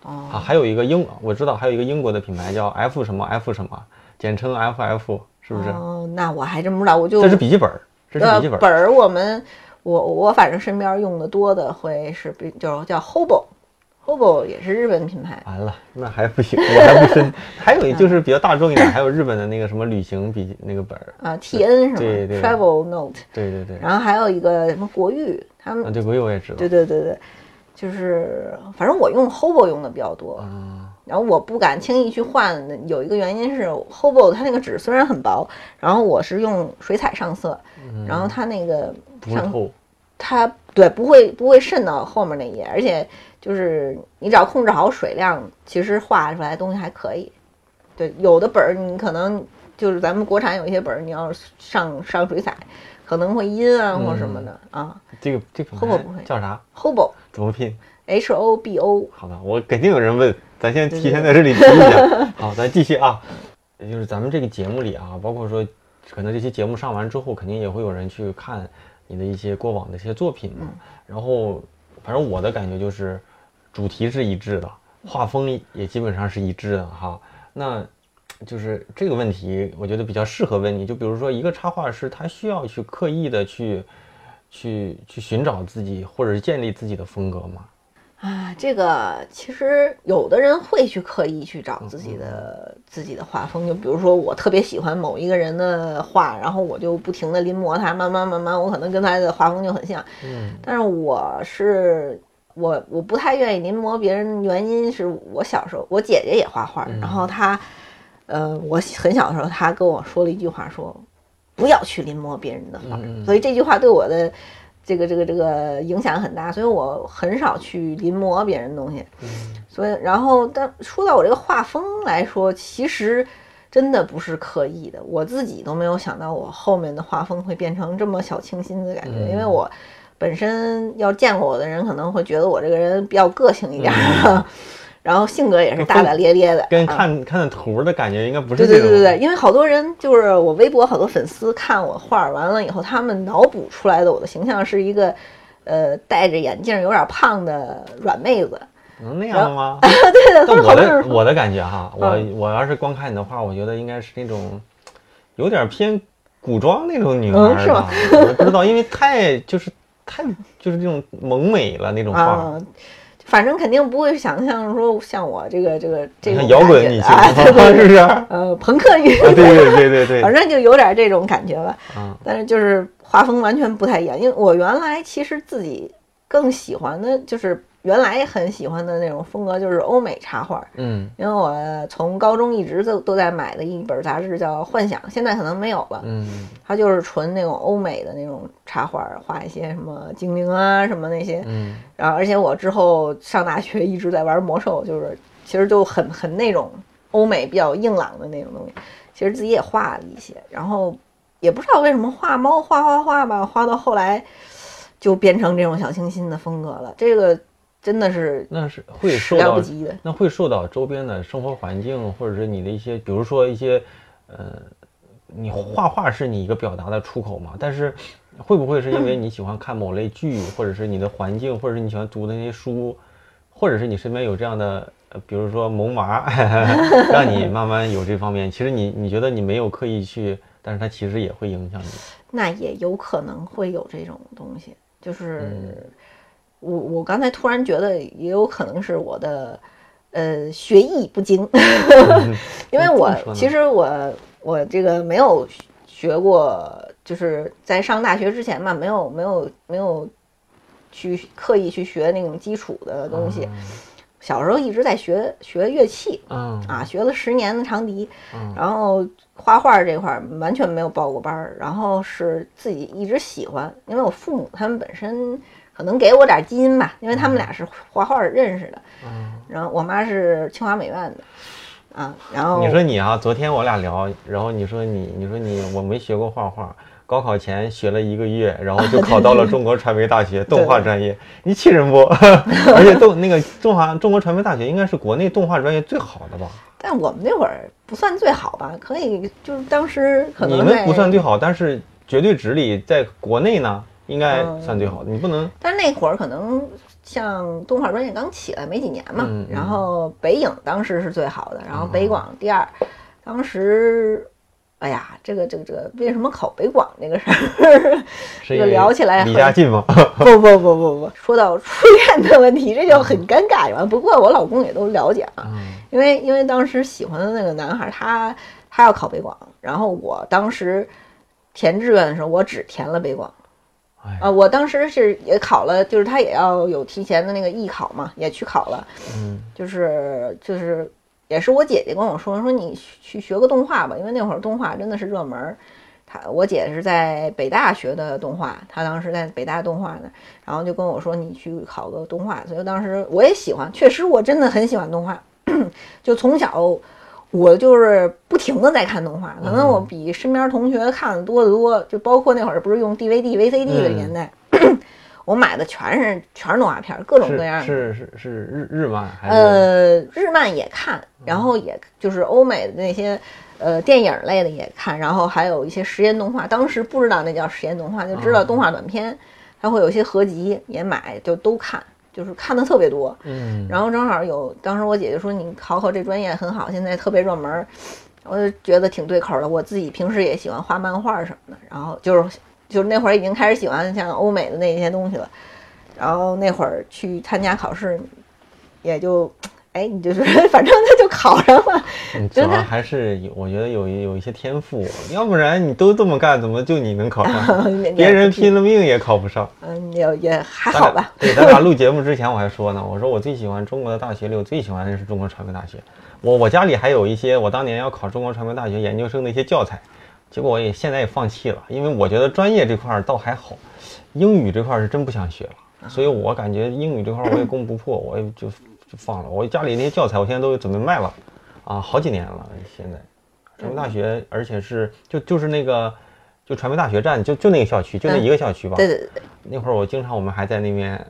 B: 哦，
A: 啊，还有一个英我知道还有一个英国的品牌叫 F 什么 F 什么，简称 FF，是不是？
B: 哦，那我还真不知道，我就
A: 这是笔记本，这是笔记本
B: 本儿，我们我我反正身边用的多的会是比就是叫 Hobo，Hobo 也是日本品牌。
A: 完了，那还不行，我还不深。[LAUGHS] 还有就是比较大众一点，还有日本的那个什么旅行笔那个本儿，
B: 啊，T N 是吗
A: 对对
B: ？Travel Note，
A: 对对对，
B: 然后还有一个什么国誉，他
A: 啊
B: 对
A: 国誉我也知道。
B: 对对对对，就是反正我用 Hobo 用的比较多，
A: 啊，
B: 然后我不敢轻易去换，有一个原因是 Hobo 它那个纸虽然很薄，然后我是用水彩上色，然后它那个上。它对不会不会渗到后面那页，而且就是你只要控制好水量，其实画出来的东西还可以。对，有的本儿你可能就是咱们国产有一些本儿，你要是上上水彩，可能会阴啊或什么的、啊。
A: 这个这个
B: Hobo 不会
A: 叫啥
B: ？Hobo
A: 怎么拼
B: ？H O B O
A: 好的，我肯定有人问，咱先提前在这里提一下。[LAUGHS] 好，咱继续啊，也就是咱们这个节目里啊，包括说，可能这期节目上完之后，肯定也会有人去看你的一些过往的一些作品嘛。然后，反正我的感觉就是，主题是一致的，画风也基本上是一致的哈。那就是这个问题，我觉得比较适合问你。就比如说，一个插画师，他需要去刻意的去。去去寻找自己，或者是建立自己的风格吗？
B: 啊，这个其实有的人会去刻意去找自己的自己的画风，就比如说我特别喜欢某一个人的画，然后我就不停的临摹他，慢慢慢慢，我可能跟他的画风就很像。
A: 嗯
B: 但是我是我我不太愿意临摹别人，原因是我小时候我姐姐也画画，然后她，呃，我很小的时候她跟我说了一句话说，不要去临摹别人的画，所以这句话对我的。这个这个这个影响很大，所以我很少去临摹别人的东西。
A: 嗯。
B: 所以，然后，但说到我这个画风来说，其实真的不是刻意的，我自己都没有想到我后面的画风会变成这么小清新的感觉，
A: 嗯。
B: 因为我本身要见过我的人可能会觉得我这个人比较个性一点，然后性格也是大大咧咧的，
A: 嗯跟
B: 啊
A: 看看的图的感觉应该不是
B: 对。对对对对，因为好多人就是我微博好多粉丝看我画儿完了以后，他们脑补出来的我的形象是一个，呃，戴着眼镜有点胖的软妹子。
A: 能那样吗？[LAUGHS]
B: 对的，
A: 但我的我的感觉哈，我
B: 嗯
A: 我要是光看你的画，我觉得应该是那种有点偏古装那种女孩儿
B: 嗯是吗
A: 吧，我不知道，因为太就是太就是这种萌美了那种画，
B: 啊，反正肯定不会想象说像我这个这个这种
A: 像摇滚女性 [LAUGHS] 是不是？[LAUGHS]
B: 呃，朋克女，
A: 啊对对对对对，[LAUGHS]
B: 反正就有点这种感觉吧。
A: 啊
B: 但是就是画风完全不太一样，因为我原来其实自己更喜欢的就是原来很喜欢的那种风格，就是欧美插画。
A: 嗯
B: 因为我从高中一直都都在买的一本杂志叫《幻想》，现在可能没有了。
A: 嗯
B: 它就是纯那种欧美的那种插画，画一些什么精灵啊什么那些。
A: 嗯
B: 然后，而且我之后上大学一直在玩魔兽，就是其实就很很那种欧美比较硬朗的那种东西。其实自己也画了一些，然后也不知道为什么画猫画画画吧，画到后来就变成这种小清新的风格了。这个真的是
A: 那是会受到。那会受到周边的生活环境，或者是你的一些，比如说一些，呃，你画画是你一个表达的出口嘛？但是会不会是因为你喜欢看某类剧，或者是你的环境，或者是你喜欢读的那些书，或者是你身边有这样的，呃，比如说萌娃，[LAUGHS] 让你慢慢有这方面。其实你你觉得你没有刻意去，但是它其实也会影响你。
B: 那也有可能会有这种东西，就是、
A: 嗯
B: 我我刚才突然觉得也有可能是我的呃学艺不精，[LAUGHS] 因为我其实我我这个没有学过，就是在上大学之前嘛，没有没有没有去刻意去学那种基础的东西。小时候一直在学学乐器，
A: 嗯
B: 啊，学了十年的长笛，
A: 嗯。
B: 然后画画这块儿完全没有报过班儿，然后是自己一直喜欢，因为我父母他们本身可能给我点基因吧，因为他们俩是画画认识的，
A: 嗯，
B: 然后我妈是清华美院的，啊，然后
A: 你说你啊，昨天我俩聊，然后你说你，你说你，我没学过画画，高考前学了一个月，然后就考到了中国传媒大学动画专业，你气人不？[LAUGHS] 而且动那个中华中国传媒大学应该是国内动画专业最好的吧？
B: 但我们那会儿不算最好吧，可以就是当时可能
A: 你们不算最好，但是绝对值里在国内呢，应该
B: 嗯
A: 算最好的。你不能
B: 但是那会儿可能像动画专业刚起来没几年嘛，然后北影当时是最好的，然后北广第二。当时，哎呀，这个这个这个，为什么考北广这个事儿？[LAUGHS]
A: 是因为
B: 聊起来
A: 离家近吗？[LAUGHS]
B: 不不不不不，说到初恋的问题，这就很尴尬呀。不过我老公也都了解啊，
A: 嗯
B: 因为因为当时喜欢的那个男孩，他他要考北广，然后我当时填志愿的时候，我只填了北广。
A: 哎。
B: 啊，我当时是也考了，就是他也要有提前的那个艺考嘛，也去考了，
A: 嗯。
B: 就是就是也是我姐姐跟我说说你去学个动画吧，因为那会儿动画真的是热门儿。她我姐是在北大学的动画，她当时在北大动画呢，然后就跟我说你去考个动画，所以当时我也喜欢，确实我真的很喜欢动画，[COUGHS] 就从小我就是不停的在看动画，可能我比身边同学看的多得多，就包括那会儿不是用 DVD、VCD 的年代，我买的全是全是动画片儿，各种各样的。
A: 是是是是日日漫还是？
B: 呃，日漫也看，然后也就是欧美的那些呃电影类的也看，然后还有一些实验动画。当时不知道那叫实验动画，就知道动画短片，它会有一些合集也买，就都看，就是看的特别多。
A: 嗯，
B: 然后正好有，当时我姐姐说你考考这专业很好，现在特别热门儿，我就觉得挺对口的。我自己平时也喜欢画漫画什么的，然后就是就是那会儿已经开始喜欢像欧美的那些东西了，然后那会儿去参加考试，也就哎你就是 [LAUGHS] 反正他就考上了，
A: 主要还是有，我觉得有有一些天赋，要不然你都这么干，怎么就你能考上？[LAUGHS] 别人拼了命也考不上。
B: 嗯也也还好吧。
A: 对，咱俩录节目之前我还说呢，我说我最喜欢中国的大学里，我最喜欢的是中国传媒大学。我我家里还有一些我当年要考中国传媒大学研究生的一些教材，结果我也现在也放弃了，因为我觉得专业这块儿倒还好，英语这块儿是真不想学了，所以我感觉英语这块儿我也攻不破，我也就就放了。我家里那些教材我现在都准备卖了，啊，好几年了。现在传媒大学，而且是就就是那个就传媒大学站，就就那个校区，就那一个校区吧。
B: 对对对对，
A: 那会儿我经常我们还在那边，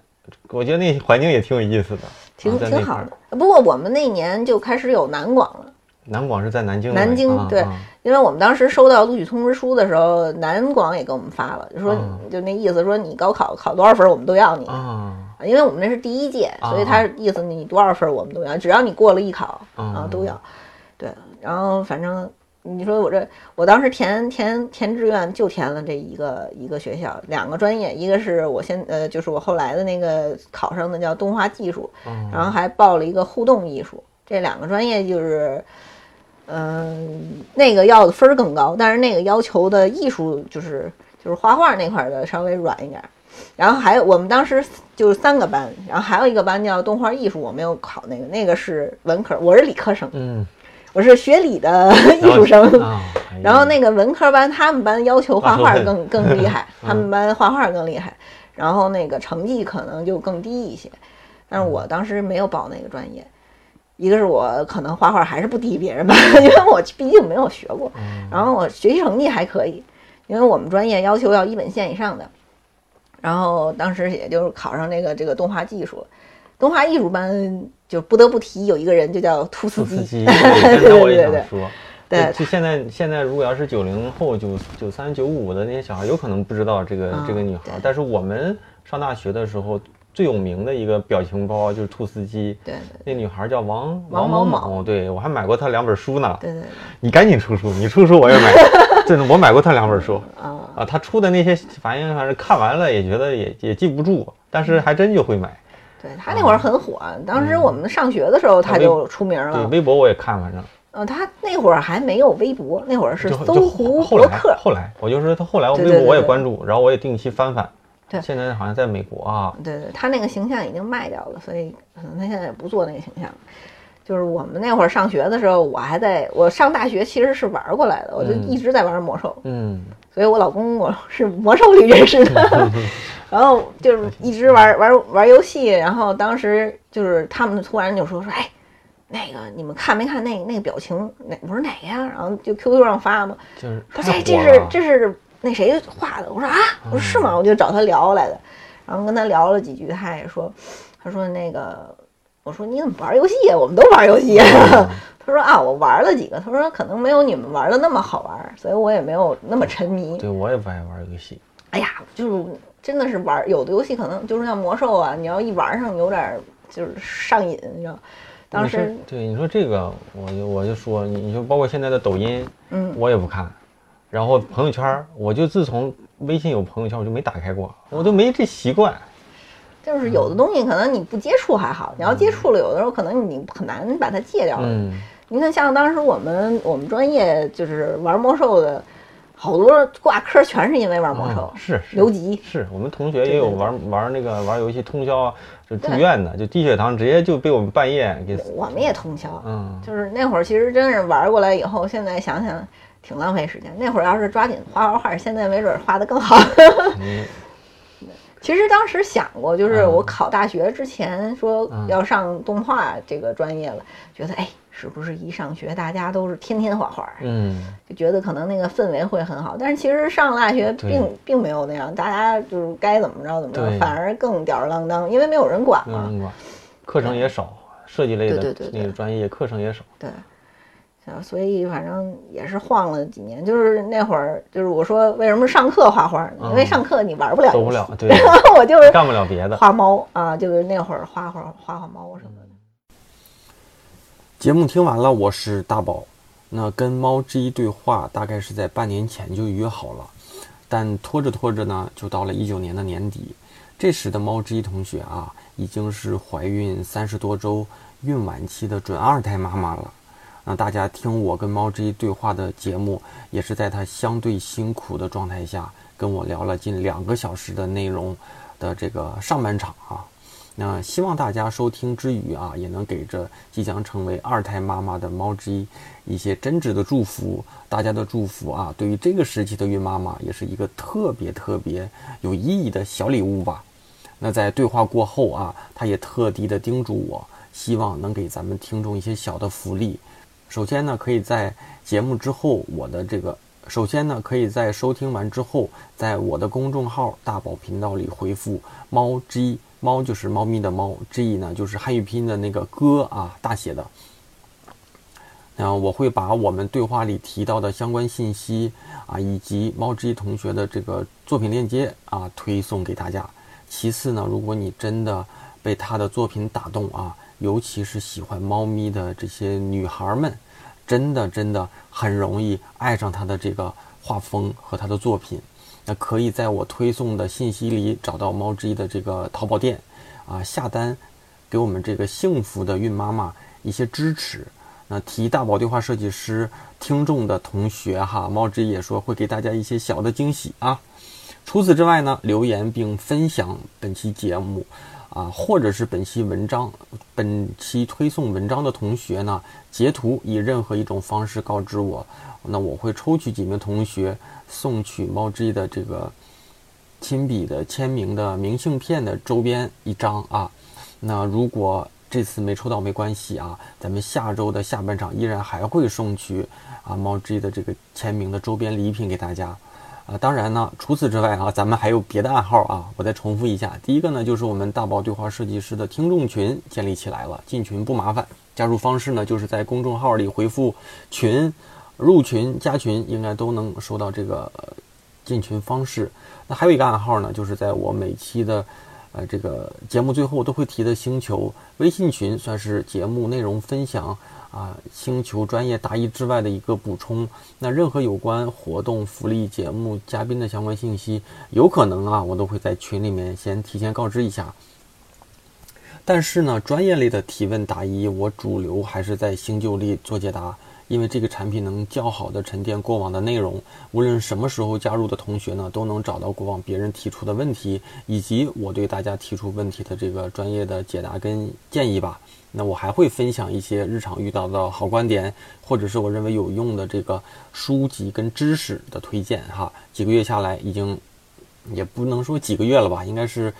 A: 我觉得那环境也挺有意思的，
B: 挺挺好的。不过我们那年就开始有南广了。
A: 南广是在南京
B: 南京对因为我们当时收到录取通知书的时候，南广也给我们发了，就说、
A: 嗯
B: 就那意思说你高考考多少分，我们都要你。
A: 啊
B: 因为我们那是第一届，
A: 啊
B: 所以他意思你多少分我们都要，只要你过了艺考
A: 啊
B: 啊都要。对，然后反正你说我这，我当时填填填志愿就填了这一个一个学校，两个专业，一个是我先呃就是我后来的那个考上的叫动画技术，
A: 嗯
B: 然后还报了一个互动艺术，这两个专业就是。嗯，那个要的分儿更高，但是那个要求的艺术就是就是画画那块儿的稍微软一点儿。然后还有我们当时就是三个班，然后还有一个班叫动画艺术，我没有考那个，那个是文科，我是理科生，
A: 嗯，
B: 我是学理的艺术生。然后那个文科班，他们班要求画画更 [LAUGHS] 更厉害，
A: 嗯。
B: 他们班画画更厉害，然后那个成绩可能就更低一些。但是我当时没有报那个专业，一个是我可能画画还是不敌别人吧，[LAUGHS] 因为我毕竟没有学过，
A: 嗯。
B: 然后我学习成绩还可以，因为我们专业要求要一本线以上的，然后当时也就是考上这个这个动画技术，动画艺术班就不得不提有一个人就叫兔斯基，对对对对
A: 也想说。
B: 对。
A: 就现在现在如果要是九零后、九九三、九五的那些小孩，有可能不知道这个、
B: 嗯
A: 这个女孩
B: 对，
A: 但是我们上大学的时候最有名的一个表情包就是兔斯基，
B: 对对。
A: 那女孩叫王
B: 王
A: 某
B: 某
A: 某，对我还买过她两本书呢。
B: 对对对。
A: 你赶紧出书，你出书我也买，真的我买过他两本书
B: 啊。
A: 啊。她出的那些反应反正看完了也觉得也也记不住，但是还真就会买。
B: 对他那会儿很火，当时我们上学的时候他就出名了
A: 对，
B: 了。
A: 微博我也看，反正
B: 嗯，他那会儿还没有微博，那会儿是搜狐
A: 后来
B: 博客。
A: 后来，我就是他后来我微博我也关注，然后我也定期翻翻
B: 对
C: 现在好像在美国啊。
B: 对对，他那个形象已经卖掉了，所以可能他现在也不做那个形象。就是我们那会儿上学的时候，我还在我上大学其实是玩过来的，我就
C: 嗯
B: 一直在玩魔兽，
C: 嗯
B: 所以我老公我是魔兽里认识的，[LAUGHS] 然后就是一直玩玩玩游戏，然后当时就是他们突然就说说，哎，那个你们看没看那那个表情？哪我说哪个呀？然后就 QQ 上发嘛，
C: 就是
B: 说
C: 太
B: 这这是这是那谁画的？我说啊，我说是吗？我就找他聊来的，然后跟他聊了几句，他也说，他说那个，我说你怎么玩游戏呀？我们都玩游戏。[LAUGHS] 他说啊，我玩了几个，他说可能没有你们玩的那么好玩，所以我也没有那么沉迷。
C: 对我也不爱玩游戏。
B: 哎呀，就是真的是玩有的游戏可能就是像魔兽啊，你要一玩上有点就是上瘾，你知道。当时
C: 对你说这个，我就我就说，你你说包括现在的抖音，
B: 嗯
C: 我也不看，然后朋友圈，我就自从微信有朋友圈，我就没打开过，我都没这习惯。
B: 就是有的东西可能你不接触还好，你要接触了，有的时候可能你很难把它戒掉。
C: 嗯，
B: 你看，像当时我们我们专业就是玩魔兽的，好多挂科全是因为玩魔兽，
C: 哦是是
B: 留级。
C: 是我们同学也有玩玩那个玩游戏通宵就住院的，就低血糖直接就被我们半夜给
B: 我们也通宵，
C: 嗯
B: 就是那会儿其实真是玩过来以后，现在想想挺浪费时间。那会儿要是抓紧画画画，现在没准画得更好。
C: 你 [LAUGHS]
B: 其实当时想过，就是
C: 嗯。
B: 我考大学之前说
C: 嗯。
B: 要上动画这个专业了，觉得哎，是不是一上学大家都是天天画画，
C: 嗯。
B: 就觉得可能那个氛围会很好。但是其实上了大学并并没有那样，大家就是该怎么着怎么着，反而更吊儿郎当，因为没有人管嘛。
C: 没人管，课程也少，设计类的那个专业课程也少。
B: 对，啊，所以反正也是晃了几年。就是那会儿，就是我说为什么上课画画呢？因为
C: 嗯
B: 上课你玩不了，
C: 走不了，[LAUGHS] 对，
B: 然后我就是
C: 干不了别的。
B: 画猫啊，就是那会儿画画画画猫什么的。
A: 节目听完了，我是大宝。那跟猫之一对话大概是在半年前就约好了，但拖着拖着呢，就到了一九年的年底。这时的猫之一同学啊，已经是怀孕三十多周、孕晚期的准二胎妈妈了。那大家听我跟猫之一对话的节目，也是在她相对辛苦的状态下，跟我聊了近两个小时的内容的这个上半场啊。那希望大家收听之余啊，也能给这即将成为二胎妈妈的猫之一一些真挚的祝福。大家的祝福啊，对于这个时期的孕妈妈也是一个特别特别有意义的小礼物吧。那在对话过后啊，他也特地的叮嘱我，希望能给咱们听众一些小的福利。首先呢，可以在节目之后，我的这个首先呢，可以在收听完之后，在我的公众号“大宝频道”里回复“猫 G”，猫就是猫咪的猫，G 呢就是汉语拼音的那个哥啊，大写的。那我会把我们对话里提到的相关信息啊，以及猫 G 同学的这个作品链接啊，推送给大家。其次呢，如果你真的被他的作品打动啊，尤其是喜欢猫咪的这些女孩们，真的真的很容易爱上他的这个画风和他的作品。那可以在我推送的信息里找到猫之一的这个淘宝店，啊，下单，给我们这个幸福的孕妈妈一些支持。那提大宝对话设计师听众的同学哈，猫之一也说会给大家一些小的惊喜啊。除此之外呢，留言并分享本期节目啊，或者是本期文章、本期推送文章的同学呢，截图以任何一种方式告知我，那我会抽取几名同学送去猫之一的这个亲笔的签名的明信片的周边一张啊。那如果这次没抽到没关系啊，咱们下周的下半场依然还会送去啊猫之一的这个签名的周边礼品给大家。啊，当然呢，除此之外啊，咱们还有别的暗号啊，我再重复一下。第一个呢，就是我们大宝对话设计师的听众群建立起来了，进群不麻烦。加入方式呢，就是在公众号里回复“群”，入群加群，应该都能收到这个进群方式。那还有一个暗号呢，就是在我每期的呃这个节目最后都会提的星球微信群，算是节目内容分享。啊，星球专业答疑之外的一个补充。那任何有关活动、福利、节目、嘉宾的相关信息，有可能啊，我都会在群里面先提前告知一下。但是呢，专业类的提问答疑，我主流还是在星球里做解答，因为这个产品能较好的沉淀过往的内容，无论什么时候加入的同学呢，都能找到过往别人提出的问题，以及我对大家提出问题的这个专业的解答跟建议吧。那我还会分享一些日常遇到的好观点，或者是我认为有用的这个书籍跟知识的推荐哈。几个月下来，已经也不能说几个月了吧，应该是。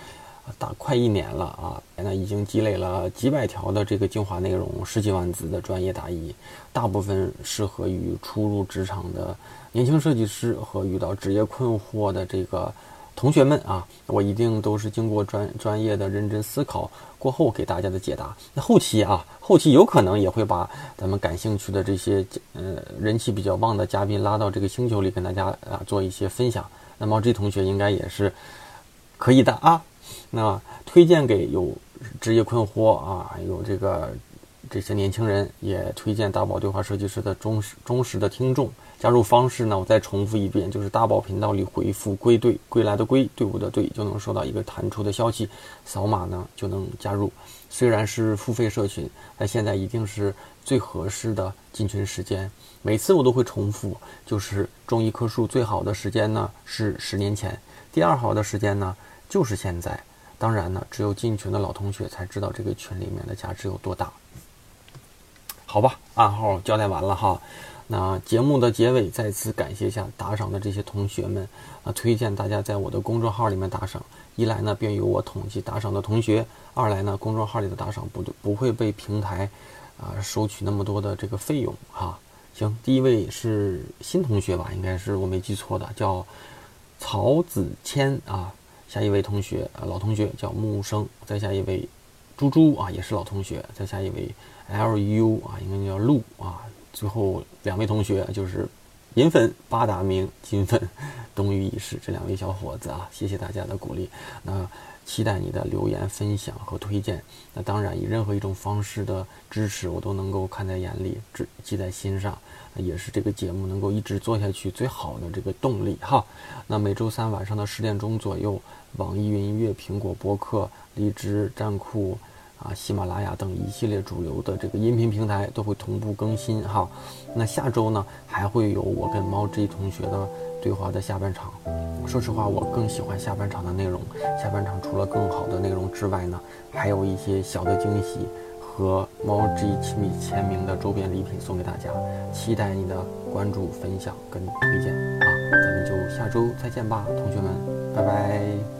A: 大快一年了啊，那已经积累了几百条的这个精华内容，十几万字的专业答疑，大部分适合于初入职场的年轻设计师和遇到职业困惑的这个同学们啊，我一定都是经过专专业的认真思考过后给大家的解答。那后期啊，后期有可能也会把咱们感兴趣的这些呃人气比较旺的嘉宾拉到这个星球里跟大家啊做一些分享。那毛这同学应该也是可以的啊。那推荐给有职业困惑啊，有这个这些年轻人，也推荐大宝对话设计师的忠实忠实的听众。加入方式呢，我再重复一遍，就是大宝频道里回复“归队”，归来的归，队伍的队，就能收到一个弹出的消息，扫码呢就能加入。虽然是付费社群，但现在一定是最合适的进群时间。每次我都会重复，就是种一棵树最好的时间呢是十年前，第二好的时间呢就是现在。当然呢，只有进群的老同学才知道这个群里面的价值有多大。好吧，暗号交代完了哈。那节目的结尾，再次感谢一下打赏的这些同学们啊，推荐大家在我的公众号里面打赏。一来呢，便于我统计打赏的同学；二来呢，公众号里的打赏不不会被平台啊收取那么多的这个费用哈。行，第一位是新同学吧，应该是我没记错的，叫曹子谦啊。下一位同学啊，老同学叫木生。再下一位，猪猪啊，也是老同学。再下一位，lu 啊，应该叫鹿啊。最后两位同学就是银粉八达明，金粉 [LAUGHS] 冬雨已逝。这两位小伙子啊，谢谢大家的鼓励。那期待你的留言、分享和推荐。那当然，以任何一种方式的支持，我都能够看在眼里，记记在心上。也是这个节目能够一直做下去最好的这个动力哈。那每周三晚上的十点钟左右。网易云音乐、苹果播客、荔枝、站酷啊、喜马拉雅等一系列主流的这个音频平台都会同步更新哈。那下周呢，还会有我跟猫 G 同学的对话的下半场。说实话，我更喜欢下半场的内容。下半场除了更好的内容之外呢，还有一些小的惊喜和猫 G 亲笔签名的周边礼品送给大家。期待你的关注、分享跟推荐啊！咱们就下周再见吧，同学们，拜拜。